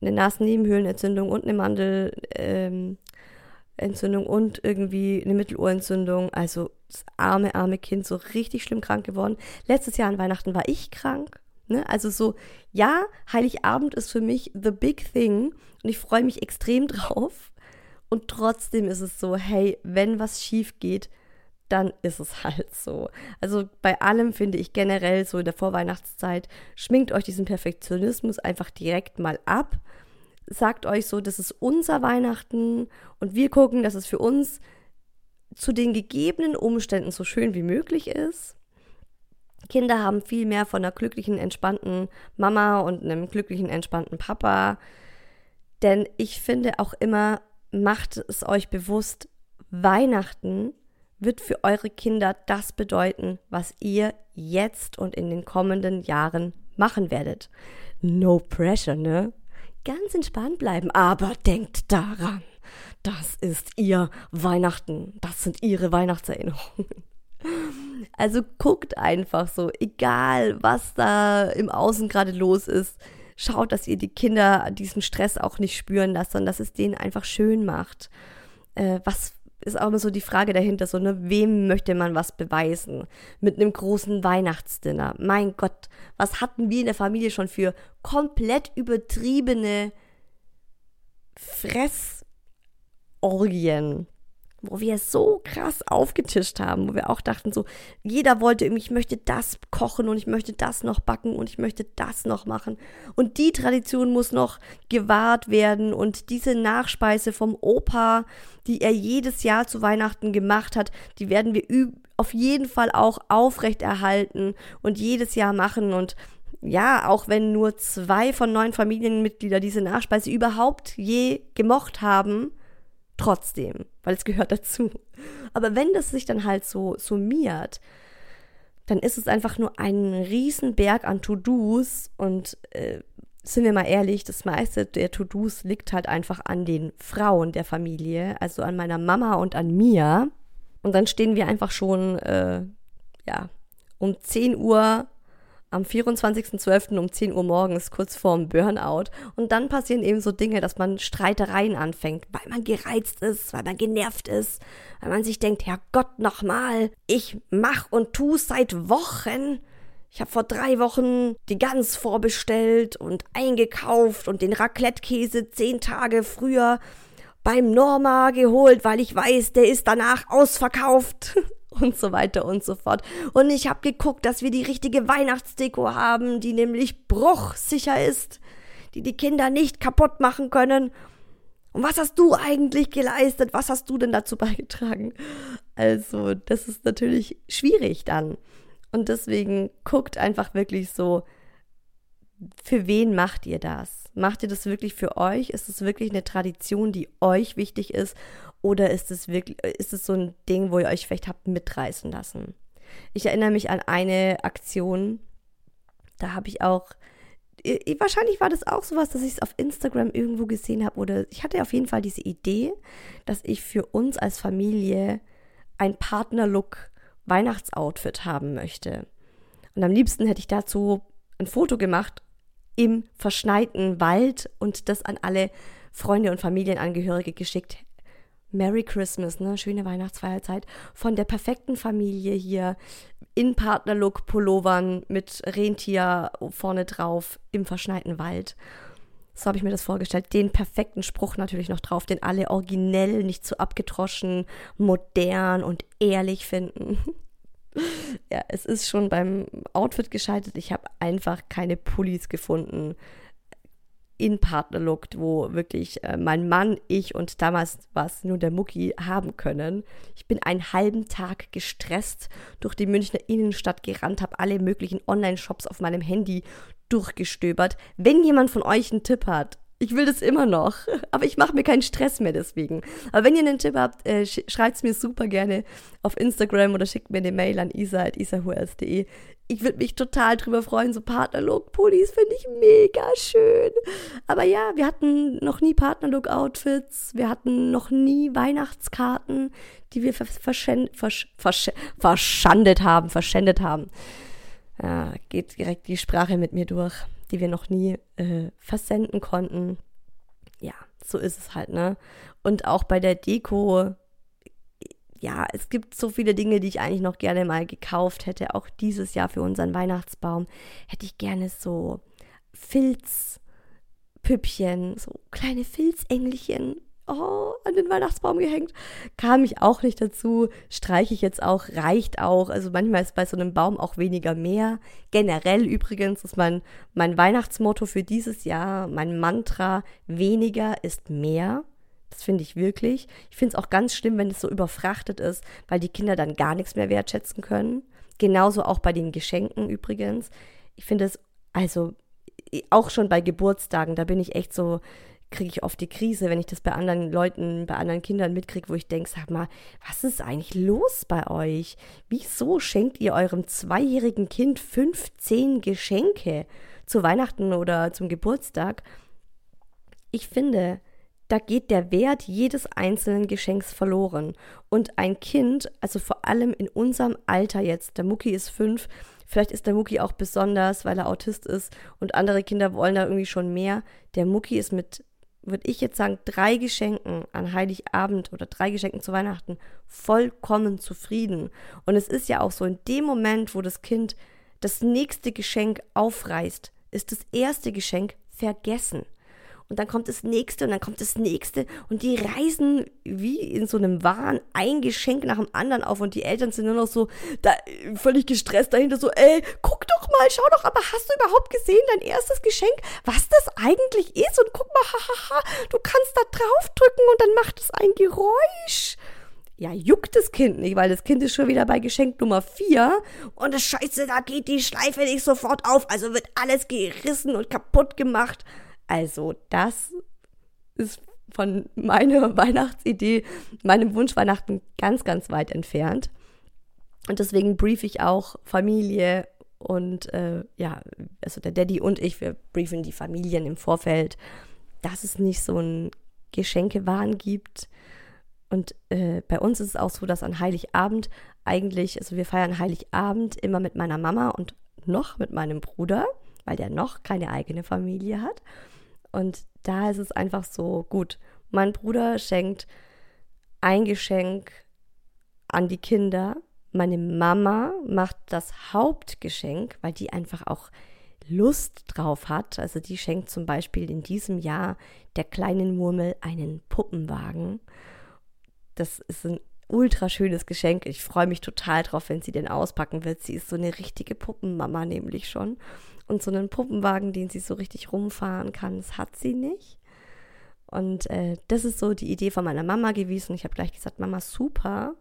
eine Nasennebenhöhlenentzündung und eine Mandelentzündung ähm, und irgendwie eine Mittelohrentzündung. Also das arme, arme Kind, so richtig schlimm krank geworden. Letztes Jahr an Weihnachten war ich krank. Ne? Also so, ja, Heiligabend ist für mich the big thing und ich freue mich extrem drauf. Und trotzdem ist es so, hey, wenn was schief geht, dann ist es halt so. Also bei allem finde ich generell so in der Vorweihnachtszeit, schminkt euch diesen Perfektionismus einfach direkt mal ab. Sagt euch so, das ist unser Weihnachten und wir gucken, dass es für uns zu den gegebenen Umständen so schön wie möglich ist. Kinder haben viel mehr von einer glücklichen, entspannten Mama und einem glücklichen, entspannten Papa. Denn ich finde auch immer, macht es euch bewusst, Weihnachten wird für eure Kinder das bedeuten, was ihr jetzt und in den kommenden Jahren machen werdet. No pressure, ne? Ganz entspannt bleiben, aber denkt daran, das ist ihr Weihnachten, das sind ihre Weihnachtserinnerungen. Also guckt einfach so, egal was da im Außen gerade los ist, schaut, dass ihr die Kinder diesen Stress auch nicht spüren lasst, sondern dass es denen einfach schön macht. Äh, was ist auch immer so die Frage dahinter, so, ne, wem möchte man was beweisen? Mit einem großen Weihnachtsdinner. Mein Gott, was hatten wir in der Familie schon für komplett übertriebene Fressorgien? Wo wir so krass aufgetischt haben, wo wir auch dachten, so, jeder wollte irgendwie, ich möchte das kochen und ich möchte das noch backen und ich möchte das noch machen. Und die Tradition muss noch gewahrt werden und diese Nachspeise vom Opa, die er jedes Jahr zu Weihnachten gemacht hat, die werden wir auf jeden Fall auch aufrechterhalten und jedes Jahr machen und ja, auch wenn nur zwei von neun Familienmitgliedern diese Nachspeise überhaupt je gemocht haben, trotzdem, weil es gehört dazu. Aber wenn das sich dann halt so summiert, dann ist es einfach nur ein Riesenberg an To-Dos und äh, sind wir mal ehrlich, das meiste der To-Dos liegt halt einfach an den Frauen der Familie, also an meiner Mama und an mir. Und dann stehen wir einfach schon, äh, ja, um 10 Uhr am 24.12. um 10 Uhr morgens, kurz vorm Burnout. Und dann passieren eben so Dinge, dass man Streitereien anfängt, weil man gereizt ist, weil man genervt ist, weil man sich denkt, Herrgott, nochmal, ich mach und tu seit Wochen. Ich habe vor drei Wochen die Gans vorbestellt und eingekauft und den Raclette-Käse zehn Tage früher beim Norma geholt, weil ich weiß, der ist danach ausverkauft. und so weiter und so fort. Und ich habe geguckt, dass wir die richtige Weihnachtsdeko haben, die nämlich bruchsicher ist, die die Kinder nicht kaputt machen können. Und was hast du eigentlich geleistet? Was hast du denn dazu beigetragen? Also, das ist natürlich schwierig dann. Und deswegen guckt einfach wirklich so, für wen macht ihr das? Macht ihr das wirklich für euch? Ist es wirklich eine Tradition, die euch wichtig ist? Oder ist es wirklich, ist es so ein Ding, wo ihr euch vielleicht habt mitreißen lassen? Ich erinnere mich an eine Aktion, da habe ich auch, wahrscheinlich war das auch sowas, dass ich es auf Instagram irgendwo gesehen habe oder ich hatte auf jeden Fall diese Idee, dass ich für uns als Familie ein Partnerlook Weihnachtsoutfit haben möchte. Und am liebsten hätte ich dazu ein Foto gemacht im verschneiten Wald und das an alle Freunde und Familienangehörige geschickt. Merry Christmas, ne? Schöne Weihnachtsfeierzeit von der perfekten Familie hier in Partnerlook Pullovern mit Rentier vorne drauf im verschneiten Wald. So habe ich mir das vorgestellt. Den perfekten Spruch natürlich noch drauf, den alle originell, nicht zu so abgetroschen, modern und ehrlich finden. ja, es ist schon beim Outfit gescheitert. Ich habe einfach keine Pullis gefunden in Partnerlook, wo wirklich äh, mein Mann, ich und damals war es nur der Mucki haben können. Ich bin einen halben Tag gestresst durch die Münchner Innenstadt gerannt, habe alle möglichen Online-Shops auf meinem Handy durchgestöbert. Wenn jemand von euch einen Tipp hat, Ich will das immer noch, aber ich mache mir keinen Stress mehr deswegen. Aber wenn ihr einen Tipp habt, äh, schreibt es mir super gerne auf Instagram oder schickt mir eine Mail an isa.isahuels.de. Ich würde mich total drüber freuen, so Partnerlook-Pullis finde ich mega schön. Aber ja, wir hatten noch nie Partnerlook-Outfits, wir hatten noch nie Weihnachtskarten, die wir versch versch verschandet haben, verschändet haben. Ja, geht direkt die Sprache mit mir durch die wir noch nie äh, versenden konnten. Ja, so ist es halt, ne? Und auch bei der Deko, ja, es gibt so viele Dinge, die ich eigentlich noch gerne mal gekauft hätte. Auch dieses Jahr für unseren Weihnachtsbaum hätte ich gerne so Filzpüppchen, so kleine Filzengelchen oh, an den Weihnachtsbaum gehängt. Kam ich auch nicht dazu. Streiche ich jetzt auch, reicht auch. Also manchmal ist bei so einem Baum auch weniger mehr. Generell übrigens ist mein, mein Weihnachtsmotto für dieses Jahr, mein Mantra, weniger ist mehr. Das finde ich wirklich. Ich finde es auch ganz schlimm, wenn es so überfrachtet ist, weil die Kinder dann gar nichts mehr wertschätzen können. Genauso auch bei den Geschenken übrigens. Ich finde es, also auch schon bei Geburtstagen, da bin ich echt so, kriege ich oft die Krise, wenn ich das bei anderen Leuten, bei anderen Kindern mitkriege, wo ich denke, sag mal, was ist eigentlich los bei euch? Wieso schenkt ihr eurem zweijährigen Kind 15 Geschenke zu Weihnachten oder zum Geburtstag? Ich finde, da geht der Wert jedes einzelnen Geschenks verloren. Und ein Kind, also vor allem in unserem Alter jetzt, der Mucki ist fünf, vielleicht ist der Mucki auch besonders, weil er Autist ist und andere Kinder wollen da irgendwie schon mehr. Der Mucki ist mit würde ich jetzt sagen, drei Geschenken an Heiligabend oder drei Geschenken zu Weihnachten vollkommen zufrieden. Und es ist ja auch so, in dem Moment, wo das Kind das nächste Geschenk aufreißt, ist das erste Geschenk vergessen und dann kommt das nächste und dann kommt das nächste. Und die reisen wie in so einem Wahn ein Geschenk nach dem anderen auf. Und die Eltern sind nur noch so da, völlig gestresst dahinter so, ey, guck doch mal, schau doch, aber hast du überhaupt gesehen dein erstes Geschenk, was das eigentlich ist? Und guck mal, hahaha, du kannst da draufdrücken und dann macht es ein Geräusch. Ja, juckt das Kind nicht, weil das Kind ist schon wieder bei Geschenk Nummer 4 und das Scheiße, da geht die Schleife nicht sofort auf, also wird alles gerissen und kaputt gemacht. Also das ist von meiner Weihnachtsidee, meinem Wunsch Weihnachten ganz, ganz weit entfernt. Und deswegen brief ich auch Familie und äh, ja, also der Daddy und ich, wir briefen die Familien im Vorfeld, dass es nicht so ein Geschenkewahn gibt. Und äh, bei uns ist es auch so, dass an Heiligabend eigentlich, also wir feiern Heiligabend immer mit meiner Mama und noch mit meinem Bruder, weil der noch keine eigene Familie hat. Und da ist es einfach so, gut, mein Bruder schenkt ein Geschenk an die Kinder. Meine Mama macht das Hauptgeschenk, weil die einfach auch Lust drauf hat. Also die schenkt zum Beispiel in diesem Jahr der kleinen Murmel einen Puppenwagen. Das ist ein ultra schönes Geschenk. Ich freue mich total drauf, wenn sie den auspacken wird. Sie ist so eine richtige Puppenmama nämlich schon. Und so einen Puppenwagen, den sie so richtig rumfahren kann, das hat sie nicht. Und äh, das ist so die Idee von meiner Mama gewesen. Ich habe gleich gesagt, Mama, super.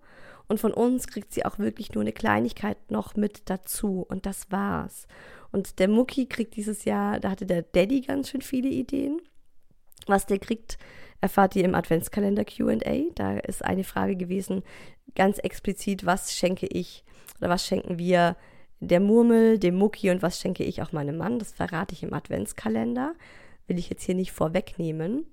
Und von uns kriegt sie auch wirklich nur eine Kleinigkeit noch mit dazu. Und das war's. Und der Mucki kriegt dieses Jahr, da hatte der Daddy ganz schön viele Ideen. Was der kriegt, erfahrt ihr im Adventskalender QA. Da ist eine Frage gewesen, ganz explizit, was schenke ich oder was schenken wir der Murmel, dem Mucki und was schenke ich auch meinem Mann. Das verrate ich im Adventskalender. Will ich jetzt hier nicht vorwegnehmen.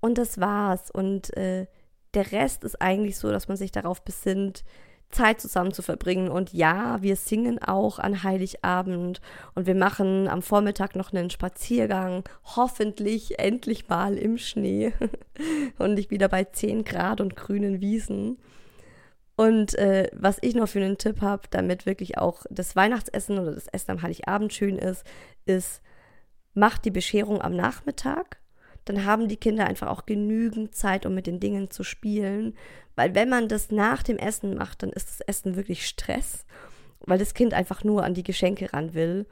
Und das war's. Und äh, der Rest ist eigentlich so, dass man sich darauf besinnt, Zeit zusammen zu verbringen. Und ja, wir singen auch an Heiligabend und wir machen am Vormittag noch einen Spaziergang, hoffentlich endlich mal im Schnee und nicht wieder bei 10 Grad und grünen Wiesen. Und äh, was ich noch für einen Tipp habe, damit wirklich auch das Weihnachtsessen oder das Essen am Heiligabend schön ist, ist, macht die Bescherung am Nachmittag. Dann haben die Kinder einfach auch genügend Zeit, um mit den Dingen zu spielen. Weil wenn man das nach dem Essen macht, dann ist das Essen wirklich Stress, weil das Kind einfach nur an die Geschenke ran will.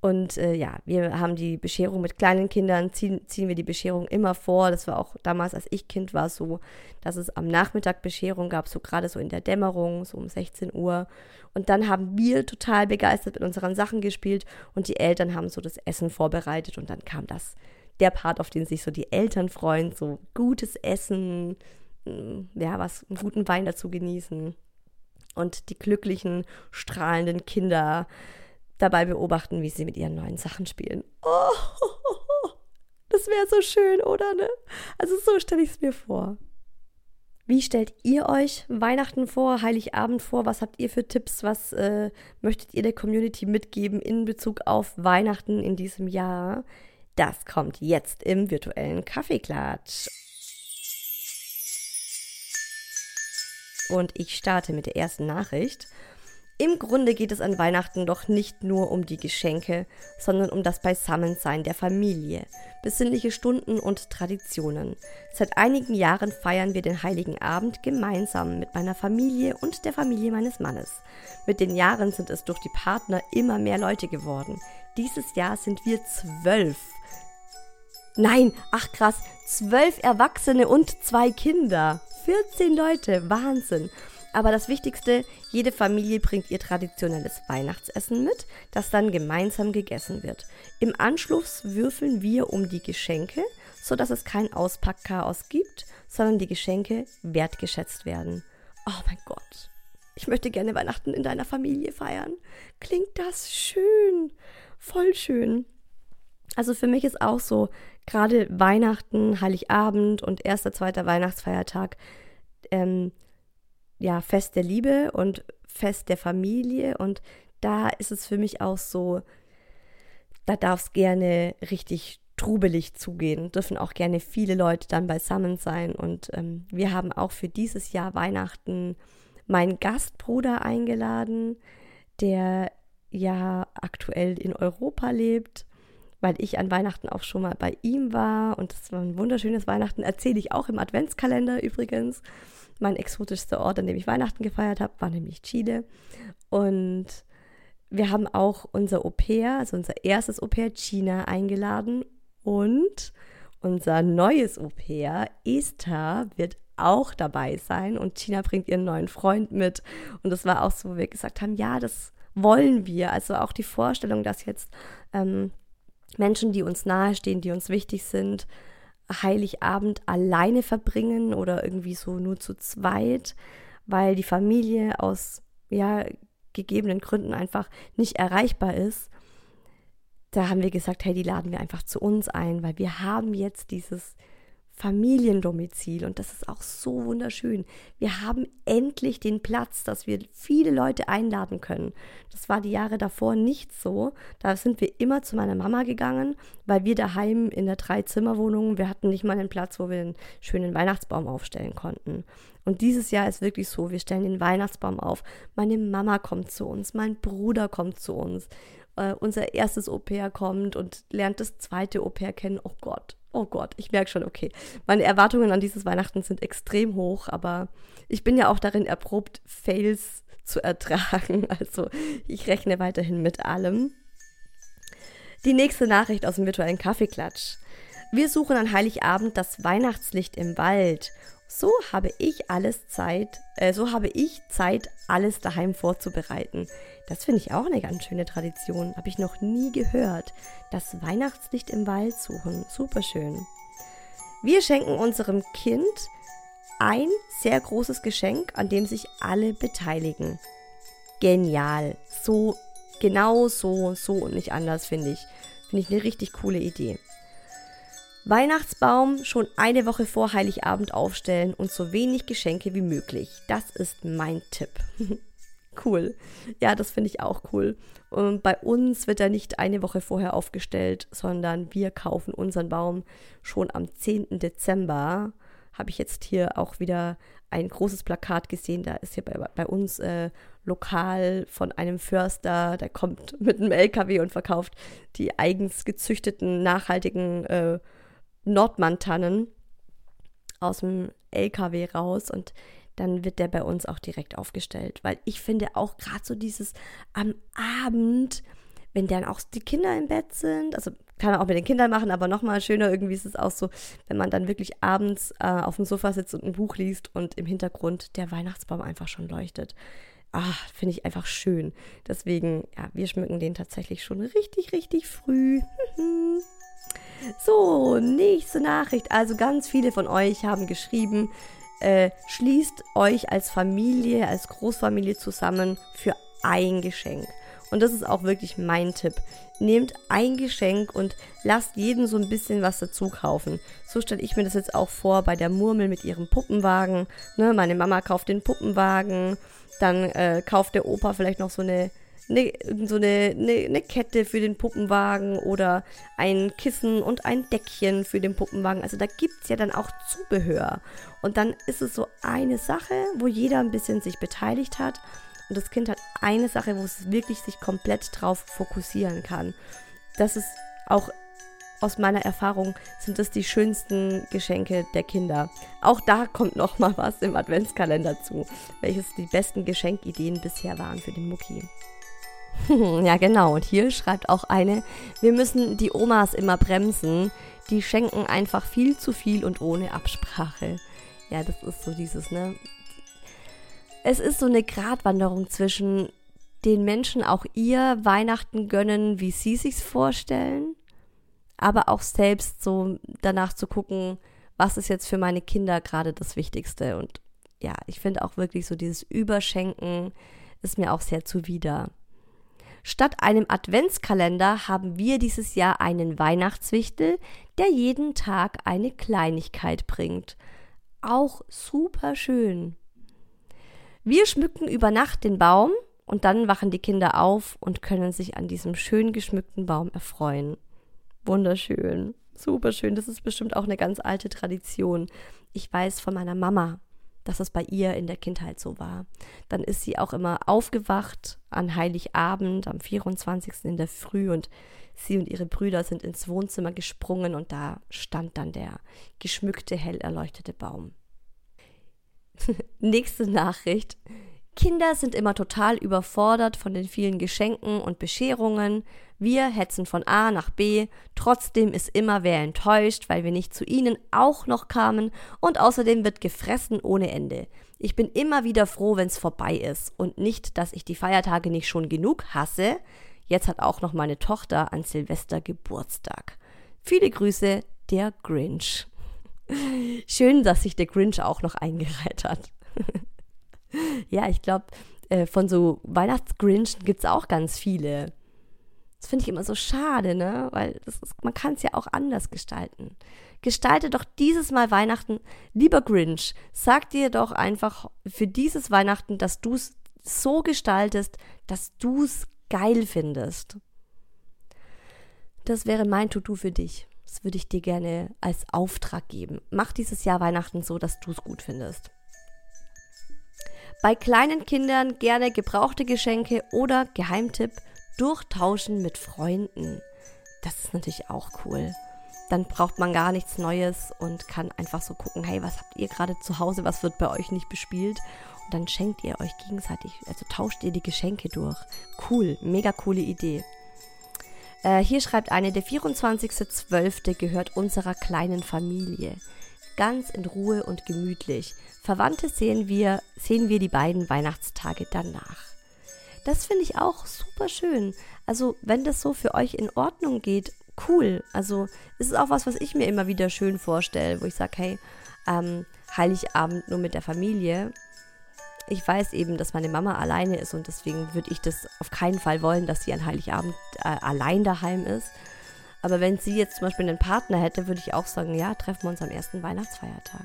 Und äh, ja, wir haben die Bescherung mit kleinen Kindern, ziehen, ziehen wir die Bescherung immer vor. Das war auch damals, als ich Kind war, so, dass es am Nachmittag Bescherung gab, so gerade so in der Dämmerung, so um 16 Uhr. Und dann haben wir total begeistert mit unseren Sachen gespielt und die Eltern haben so das Essen vorbereitet und dann kam das der Part, auf den sich so die Eltern freuen, so gutes Essen, mm, ja, was, einen guten Wein dazu genießen und die glücklichen, strahlenden Kinder dabei beobachten, wie sie mit ihren neuen Sachen spielen. Oh, das wäre so schön, oder ne? Also so stelle ich es mir vor. Wie stellt ihr euch Weihnachten vor, Heiligabend vor? Was habt ihr für Tipps? Was äh, möchtet ihr der Community mitgeben in Bezug auf Weihnachten in diesem Jahr? Das kommt jetzt im virtuellen Kaffeeklatsch. Und ich starte mit der ersten Nachricht. Im Grunde geht es an Weihnachten doch nicht nur um die Geschenke, sondern um das Beisammensein der Familie, besinnliche Stunden und Traditionen. Seit einigen Jahren feiern wir den Heiligen Abend gemeinsam mit meiner Familie und der Familie meines Mannes. Mit den Jahren sind es durch die Partner immer mehr Leute geworden. Dieses Jahr sind wir zwölf. Nein, ach krass, zwölf Erwachsene und zwei Kinder. 14 Leute, Wahnsinn. Aber das Wichtigste, jede Familie bringt ihr traditionelles Weihnachtsessen mit, das dann gemeinsam gegessen wird. Im Anschluss würfeln wir um die Geschenke, sodass es kein Auspackchaos gibt, sondern die Geschenke wertgeschätzt werden. Oh mein Gott, ich möchte gerne Weihnachten in deiner Familie feiern. Klingt das schön, voll schön. Also für mich ist auch so, gerade Weihnachten, Heiligabend und erster, zweiter Weihnachtsfeiertag, ähm, ja, Fest der Liebe und Fest der Familie. Und da ist es für mich auch so, da darf es gerne richtig trubelig zugehen, dürfen auch gerne viele Leute dann beisammen sein. Und ähm, wir haben auch für dieses Jahr Weihnachten meinen Gastbruder eingeladen, der ja aktuell in Europa lebt, weil ich an Weihnachten auch schon mal bei ihm war. Und das war ein wunderschönes Weihnachten, erzähle ich auch im Adventskalender übrigens. Mein exotischster Ort, an dem ich Weihnachten gefeiert habe, war nämlich Chile. Und wir haben auch unser Au-pair, also unser erstes Au-pair China eingeladen. Und unser neues Au-pair, Esther, wird auch dabei sein. Und China bringt ihren neuen Freund mit. Und das war auch so, wo wir gesagt haben, ja, das wollen wir. Also auch die Vorstellung, dass jetzt ähm, Menschen, die uns nahestehen, die uns wichtig sind, Heiligabend alleine verbringen oder irgendwie so nur zu zweit, weil die Familie aus ja gegebenen Gründen einfach nicht erreichbar ist. Da haben wir gesagt, hey, die laden wir einfach zu uns ein, weil wir haben jetzt dieses Familiendomizil und das ist auch so wunderschön. Wir haben endlich den Platz, dass wir viele Leute einladen können. Das war die Jahre davor nicht so. Da sind wir immer zu meiner Mama gegangen, weil wir daheim in der Drei-Zimmer-Wohnung, wir hatten nicht mal einen Platz, wo wir einen schönen Weihnachtsbaum aufstellen konnten. Und dieses Jahr ist wirklich so, wir stellen den Weihnachtsbaum auf. Meine Mama kommt zu uns, mein Bruder kommt zu uns. Uh, unser erstes Au-pair kommt und lernt das zweite Au-pair kennen. Oh Gott, oh Gott, ich merke schon, okay, meine Erwartungen an dieses Weihnachten sind extrem hoch, aber ich bin ja auch darin erprobt, Fails zu ertragen. Also ich rechne weiterhin mit allem. Die nächste Nachricht aus dem virtuellen Kaffeeklatsch. Wir suchen an Heiligabend das Weihnachtslicht im Wald. So habe ich alles Zeit, äh, so habe ich Zeit, alles daheim vorzubereiten. Das finde ich auch eine ganz schöne Tradition. Habe ich noch nie gehört. Das Weihnachtslicht im Wald suchen. Superschön. Wir schenken unserem Kind ein sehr großes Geschenk, an dem sich alle beteiligen. Genial. So, genau so, so und nicht anders, finde ich. Finde ich eine richtig coole Idee. Weihnachtsbaum schon eine Woche vor Heiligabend aufstellen und so wenig Geschenke wie möglich. Das ist mein Tipp. cool. Ja, das finde ich auch cool. Und bei uns wird er nicht eine Woche vorher aufgestellt, sondern wir kaufen unseren Baum schon am 10. Dezember. Habe ich jetzt hier auch wieder ein großes Plakat gesehen. Da ist hier bei, bei uns äh, lokal von einem Förster, der kommt mit einem LKW und verkauft die eigens gezüchteten, nachhaltigen äh, Nordmantannen aus dem LKW raus und dann wird der bei uns auch direkt aufgestellt. Weil ich finde auch gerade so dieses am Abend, wenn dann auch die Kinder im Bett sind, also kann man auch mit den Kindern machen, aber nochmal schöner irgendwie ist es auch so, wenn man dann wirklich abends äh, auf dem Sofa sitzt und ein Buch liest und im Hintergrund der Weihnachtsbaum einfach schon leuchtet. Ah, finde ich einfach schön. Deswegen, ja, wir schmücken den tatsächlich schon richtig, richtig früh. So, nächste Nachricht. Also ganz viele von euch haben geschrieben, äh, schließt euch als Familie, als Großfamilie zusammen für ein Geschenk. Und das ist auch wirklich mein Tipp. Nehmt ein Geschenk und lasst jeden so ein bisschen was dazu kaufen. So stelle ich mir das jetzt auch vor bei der Murmel mit ihrem Puppenwagen. Ne, meine Mama kauft den Puppenwagen, dann äh, kauft der Opa vielleicht noch so eine eine, so eine, eine, eine, Kette für den Puppenwagen oder ein Kissen und ein Deckchen für den Puppenwagen. Also da gibt es ja dann auch Zubehör. Und dann ist es so eine Sache, wo jeder ein bisschen sich beteiligt hat. Und das Kind hat eine Sache, wo es wirklich sich komplett drauf fokussieren kann. Das ist auch aus meiner Erfahrung sind das die schönsten Geschenke der Kinder. Auch da kommt noch mal was im Adventskalender zu, welches die besten Geschenkideen bisher waren für den Mucki. ja, genau. Und hier schreibt auch eine, wir müssen die Omas immer bremsen. Die schenken einfach viel zu viel und ohne Absprache. Ja, das ist so dieses, ne? Es ist so eine Gratwanderung zwischen den Menschen auch ihr Weihnachten gönnen, wie sie sich's vorstellen, aber auch selbst so danach zu gucken, was ist jetzt für meine Kinder gerade das Wichtigste. Und ja, ich finde auch wirklich so dieses Überschenken ist mir auch sehr zuwider. Statt einem Adventskalender haben wir dieses Jahr einen Weihnachtswichtel, der jeden Tag eine Kleinigkeit bringt. Auch super schön. Wir schmücken über Nacht den Baum und dann wachen die Kinder auf und können sich an diesem schön geschmückten Baum erfreuen. Wunderschön, super schön. Das ist bestimmt auch eine ganz alte Tradition. Ich weiß von meiner Mama, dass es bei ihr in der Kindheit so war. Dann ist sie auch immer aufgewacht an Heiligabend am 24. in der Früh und sie und ihre Brüder sind ins Wohnzimmer gesprungen und da stand dann der geschmückte, hell erleuchtete Baum. Nächste Nachricht. Kinder sind immer total überfordert von den vielen Geschenken und Bescherungen. Wir hetzen von A nach B. Trotzdem ist immer wer enttäuscht, weil wir nicht zu ihnen auch noch kamen und außerdem wird gefressen ohne Ende. Ich bin immer wieder froh, wenn's vorbei ist und nicht, dass ich die Feiertage nicht schon genug hasse. Jetzt hat auch noch meine Tochter an Silvester Geburtstag. Viele Grüße, der Grinch. Schön, dass sich der Grinch auch noch eingereiht hat. ja, ich glaube, äh, von so Weihnachtsgrinchen gibt es auch ganz viele. Das finde ich immer so schade, ne? Weil ist, man kann es ja auch anders gestalten. Gestalte doch dieses Mal Weihnachten, lieber Grinch, sag dir doch einfach für dieses Weihnachten, dass du es so gestaltest, dass du es geil findest. Das wäre mein To-Do für dich. Das würde ich dir gerne als Auftrag geben. Mach dieses Jahr Weihnachten so, dass du es gut findest. Bei kleinen Kindern gerne gebrauchte Geschenke oder Geheimtipp durchtauschen mit Freunden. Das ist natürlich auch cool. Dann braucht man gar nichts Neues und kann einfach so gucken, hey, was habt ihr gerade zu Hause, was wird bei euch nicht bespielt? Und dann schenkt ihr euch gegenseitig, also tauscht ihr die Geschenke durch. Cool, mega coole Idee. Äh, hier schreibt eine, der 24.12. gehört unserer kleinen Familie. Ganz in Ruhe und gemütlich. Verwandte sehen wir, sehen wir die beiden Weihnachtstage danach. Das finde ich auch super schön. Also, wenn das so für euch in Ordnung geht, cool. Also, es ist auch was, was ich mir immer wieder schön vorstelle, wo ich sage, hey, ähm, Heiligabend nur mit der Familie ich weiß eben, dass meine Mama alleine ist und deswegen würde ich das auf keinen Fall wollen, dass sie an Heiligabend äh, allein daheim ist. Aber wenn sie jetzt zum Beispiel einen Partner hätte, würde ich auch sagen, ja, treffen wir uns am ersten Weihnachtsfeiertag.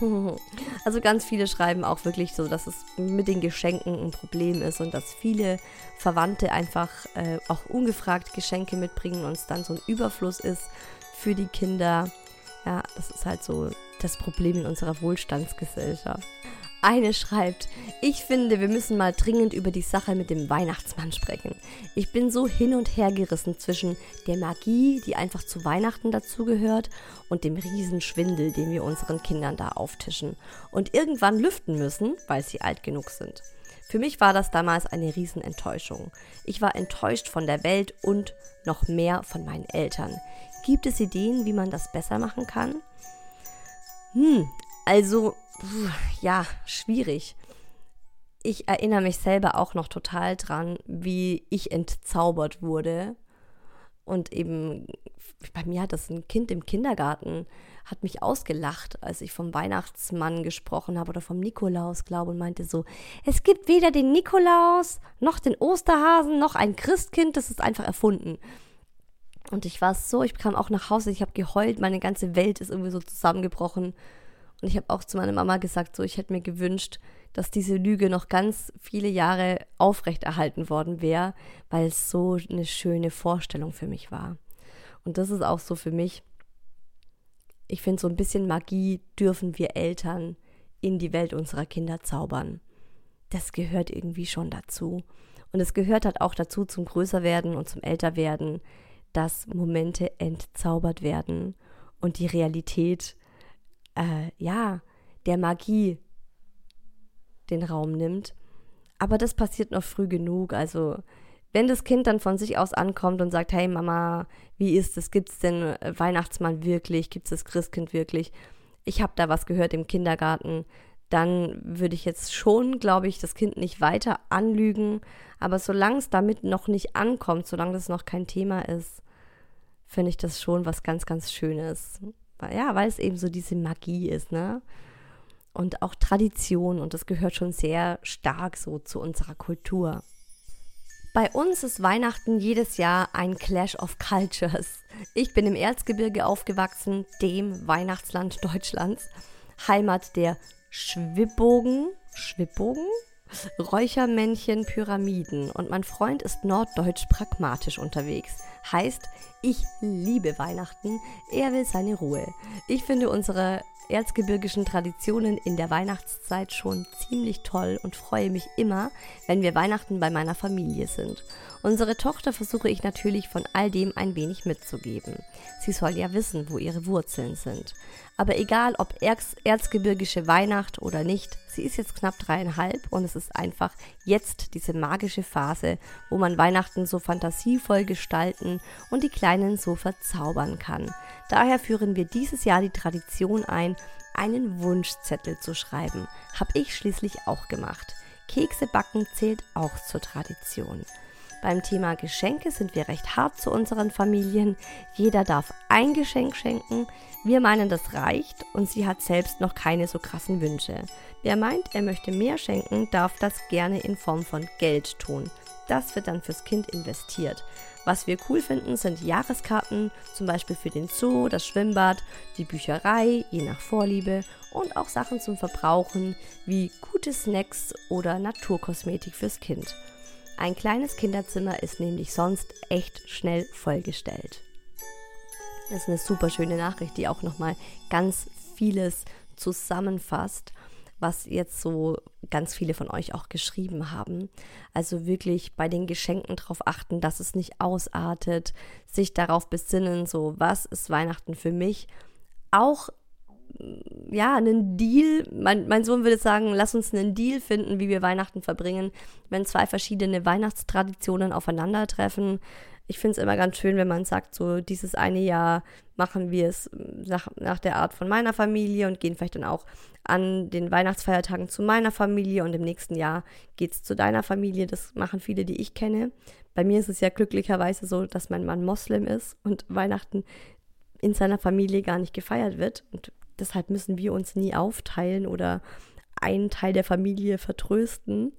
Also ganz viele schreiben auch wirklich so, dass es mit den Geschenken ein Problem ist und dass viele Verwandte einfach äh, auch ungefragt Geschenke mitbringen und es dann so ein Überfluss ist für die Kinder. Ja, das ist halt so das Problem in unserer Wohlstandsgesellschaft. Eine schreibt, ich finde, wir müssen mal dringend über die Sache mit dem Weihnachtsmann sprechen. Ich bin so hin und her gerissen zwischen der Magie, die einfach zu Weihnachten dazugehört, und dem Riesenschwindel, den wir unseren Kindern da auftischen und irgendwann lüften müssen, weil sie alt genug sind. Für mich war das damals eine Riesenenttäuschung. Ich war enttäuscht von der Welt und noch mehr von meinen Eltern. Gibt es Ideen, wie man das besser machen kann? Hm, also, ja, schwierig. Ich erinnere mich selber auch noch total dran, wie ich entzaubert wurde Und eben, bei mir hat das ein Kind im Kindergarten, hat mich ausgelacht, als ich vom Weihnachtsmann gesprochen habe oder vom Nikolaus, glaube und meinte so, es gibt weder den Nikolaus, noch den Osterhasen, noch ein Christkind, das ist einfach erfunden. Und ich war so, ich kam auch nach Hause, ich habe geheult, meine ganze Welt ist irgendwie so zusammengebrochen. Und ich habe auch zu meiner Mama gesagt, so, ich hätte mir gewünscht, dass diese Lüge noch ganz viele Jahre aufrechterhalten worden wäre, weil es so eine schöne Vorstellung für mich war. Und das ist auch so für mich, ich finde, so ein bisschen Magie dürfen wir Eltern in die Welt unserer Kinder zaubern. Das gehört irgendwie schon dazu. Und es gehört halt auch dazu zum Größerwerden und zum Älterwerden, dass Momente entzaubert werden und die Realität, äh, ja, der Magie den Raum nimmt. Aber das passiert noch früh genug. Also wenn das Kind dann von sich aus ankommt und sagt, hey Mama, wie ist es? Gibt es denn äh, Weihnachtsmann wirklich? Gibt es das Christkind wirklich? Ich habe da was gehört im Kindergarten. Dann würde ich jetzt schon, glaube ich, das Kind nicht weiter anlügen. Aber solange es damit noch nicht ankommt, solange das noch kein Thema ist, finde ich das schon was ganz, ganz Schönes. Ja, weil es eben so diese Magie ist, ne? Und auch Tradition und das gehört schon sehr stark so zu unserer Kultur. Bei uns ist Weihnachten jedes Jahr ein Clash of Cultures. Ich bin im Erzgebirge aufgewachsen, dem Weihnachtsland Deutschlands, Heimat der Schwibbogen, Schwibbogen? Räuchermännchen, Pyramiden und mein Freund ist norddeutsch pragmatisch unterwegs. Heißt, ich liebe Weihnachten, er will seine Ruhe. Ich finde unsere erzgebirgischen Traditionen in der Weihnachtszeit schon ziemlich toll und freue mich immer, wenn wir Weihnachten bei meiner Familie sind. Unsere Tochter versuche ich natürlich von all dem ein wenig mitzugeben. Sie soll ja wissen, wo ihre Wurzeln sind. Aber egal ob Erz erzgebirgische Weihnacht oder nicht, sie ist jetzt knapp dreieinhalb und es ist einfach jetzt diese magische Phase, wo man Weihnachten so fantasievoll gestalten und die Kleinen so verzaubern kann. Daher führen wir dieses Jahr die Tradition ein, einen Wunschzettel zu schreiben. Hab ich schließlich auch gemacht. Kekse backen zählt auch zur Tradition. Beim Thema Geschenke sind wir recht hart zu unseren Familien. Jeder darf ein Geschenk schenken. Wir meinen, das reicht und sie hat selbst noch keine so krassen Wünsche. Wer meint, er möchte mehr schenken, darf das gerne in Form von Geld tun. Das wird dann fürs Kind investiert. Was wir cool finden, sind Jahreskarten, zum Beispiel für den Zoo, das Schwimmbad, die Bücherei, je nach Vorliebe und auch Sachen zum Verbrauchen wie gute Snacks oder Naturkosmetik fürs Kind. Ein kleines Kinderzimmer ist nämlich sonst echt schnell vollgestellt. Das ist eine super schöne Nachricht, die auch nochmal ganz vieles zusammenfasst, was jetzt so ganz viele von euch auch geschrieben haben. Also wirklich bei den Geschenken darauf achten, dass es nicht ausartet, sich darauf besinnen, so was ist Weihnachten für mich. Auch ja, einen Deal. Mein, mein Sohn würde sagen, lass uns einen Deal finden, wie wir Weihnachten verbringen, wenn zwei verschiedene Weihnachtstraditionen aufeinandertreffen. Ich finde es immer ganz schön, wenn man sagt, so dieses eine Jahr machen wir es nach, nach der Art von meiner Familie und gehen vielleicht dann auch an den Weihnachtsfeiertagen zu meiner Familie und im nächsten Jahr geht es zu deiner Familie. Das machen viele, die ich kenne. Bei mir ist es ja glücklicherweise so, dass mein Mann Moslem ist und Weihnachten in seiner Familie gar nicht gefeiert wird. Und deshalb müssen wir uns nie aufteilen oder einen Teil der Familie vertrösten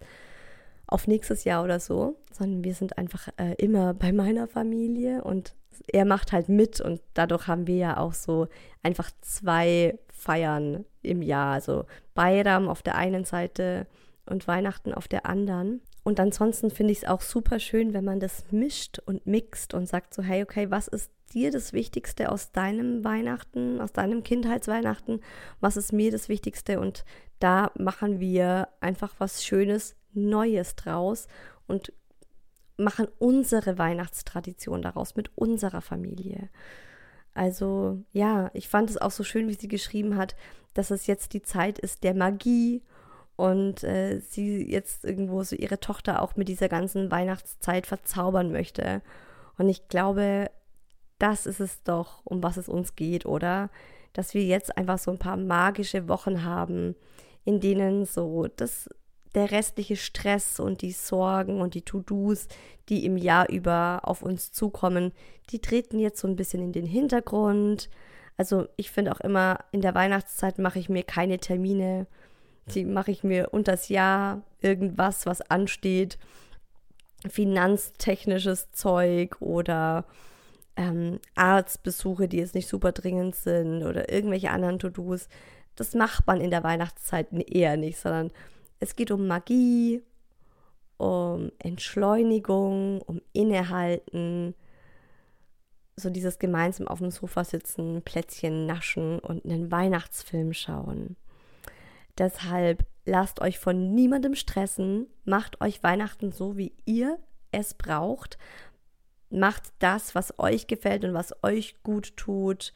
auf nächstes Jahr oder so, sondern wir sind einfach äh, immer bei meiner Familie und er macht halt mit und dadurch haben wir ja auch so einfach zwei Feiern im Jahr, also Bayram auf der einen Seite und Weihnachten auf der anderen. Und ansonsten finde ich es auch super schön, wenn man das mischt und mixt und sagt so, hey, okay, was ist dir das Wichtigste aus deinem Weihnachten, aus deinem Kindheitsweihnachten? Was ist mir das Wichtigste? Und da machen wir einfach was Schönes, Neues draus und machen unsere Weihnachtstradition daraus mit unserer Familie. Also ja, ich fand es auch so schön, wie sie geschrieben hat, dass es jetzt die Zeit ist der Magie und äh, sie jetzt irgendwo so ihre Tochter auch mit dieser ganzen Weihnachtszeit verzaubern möchte. Und ich glaube, das ist es doch, um was es uns geht, oder? Dass wir jetzt einfach so ein paar magische Wochen haben, in denen so das der restliche Stress und die Sorgen und die To-Dos, die im Jahr über auf uns zukommen, die treten jetzt so ein bisschen in den Hintergrund. Also ich finde auch immer, in der Weihnachtszeit mache ich mir keine Termine. Die mache ich mir unters Jahr irgendwas, was ansteht. Finanztechnisches Zeug oder ähm, Arztbesuche, die jetzt nicht super dringend sind oder irgendwelche anderen To-Dos. Das macht man in der Weihnachtszeit eher nicht, sondern es geht um Magie, um Entschleunigung, um Innehalten, so dieses gemeinsam auf dem Sofa sitzen, Plätzchen naschen und einen Weihnachtsfilm schauen. Deshalb lasst euch von niemandem stressen, macht euch Weihnachten so, wie ihr es braucht, macht das, was euch gefällt und was euch gut tut.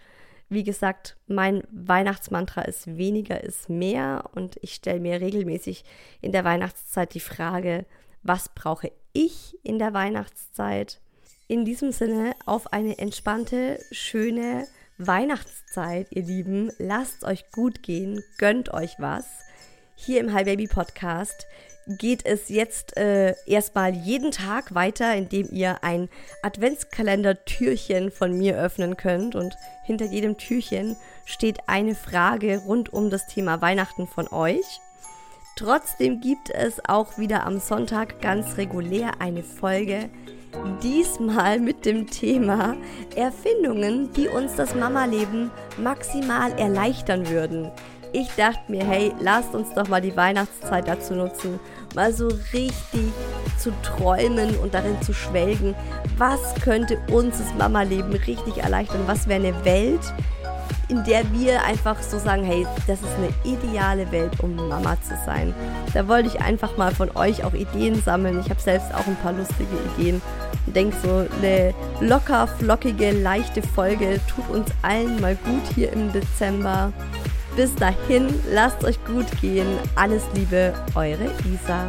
Wie gesagt, mein Weihnachtsmantra ist weniger ist mehr und ich stelle mir regelmäßig in der Weihnachtszeit die Frage, was brauche ich in der Weihnachtszeit? In diesem Sinne auf eine entspannte, schöne Weihnachtszeit, ihr Lieben. Lasst euch gut gehen, gönnt euch was. Hier im Hi Baby Podcast geht es jetzt äh, erstmal jeden Tag weiter, indem ihr ein Adventskalender-Türchen von mir öffnen könnt. Und hinter jedem Türchen steht eine Frage rund um das Thema Weihnachten von euch. Trotzdem gibt es auch wieder am Sonntag ganz regulär eine Folge. Diesmal mit dem Thema Erfindungen, die uns das Mama-Leben maximal erleichtern würden ich dachte mir, hey, lasst uns doch mal die Weihnachtszeit dazu nutzen, mal so richtig zu träumen und darin zu schwelgen, was könnte uns das Mama-Leben richtig erleichtern, was wäre eine Welt, in der wir einfach so sagen, hey, das ist eine ideale Welt, um Mama zu sein. Da wollte ich einfach mal von euch auch Ideen sammeln. Ich habe selbst auch ein paar lustige Ideen und denke so, eine locker, flockige, leichte Folge tut uns allen mal gut hier im Dezember. Bis dahin, lasst euch gut gehen. Alles Liebe, eure Isa.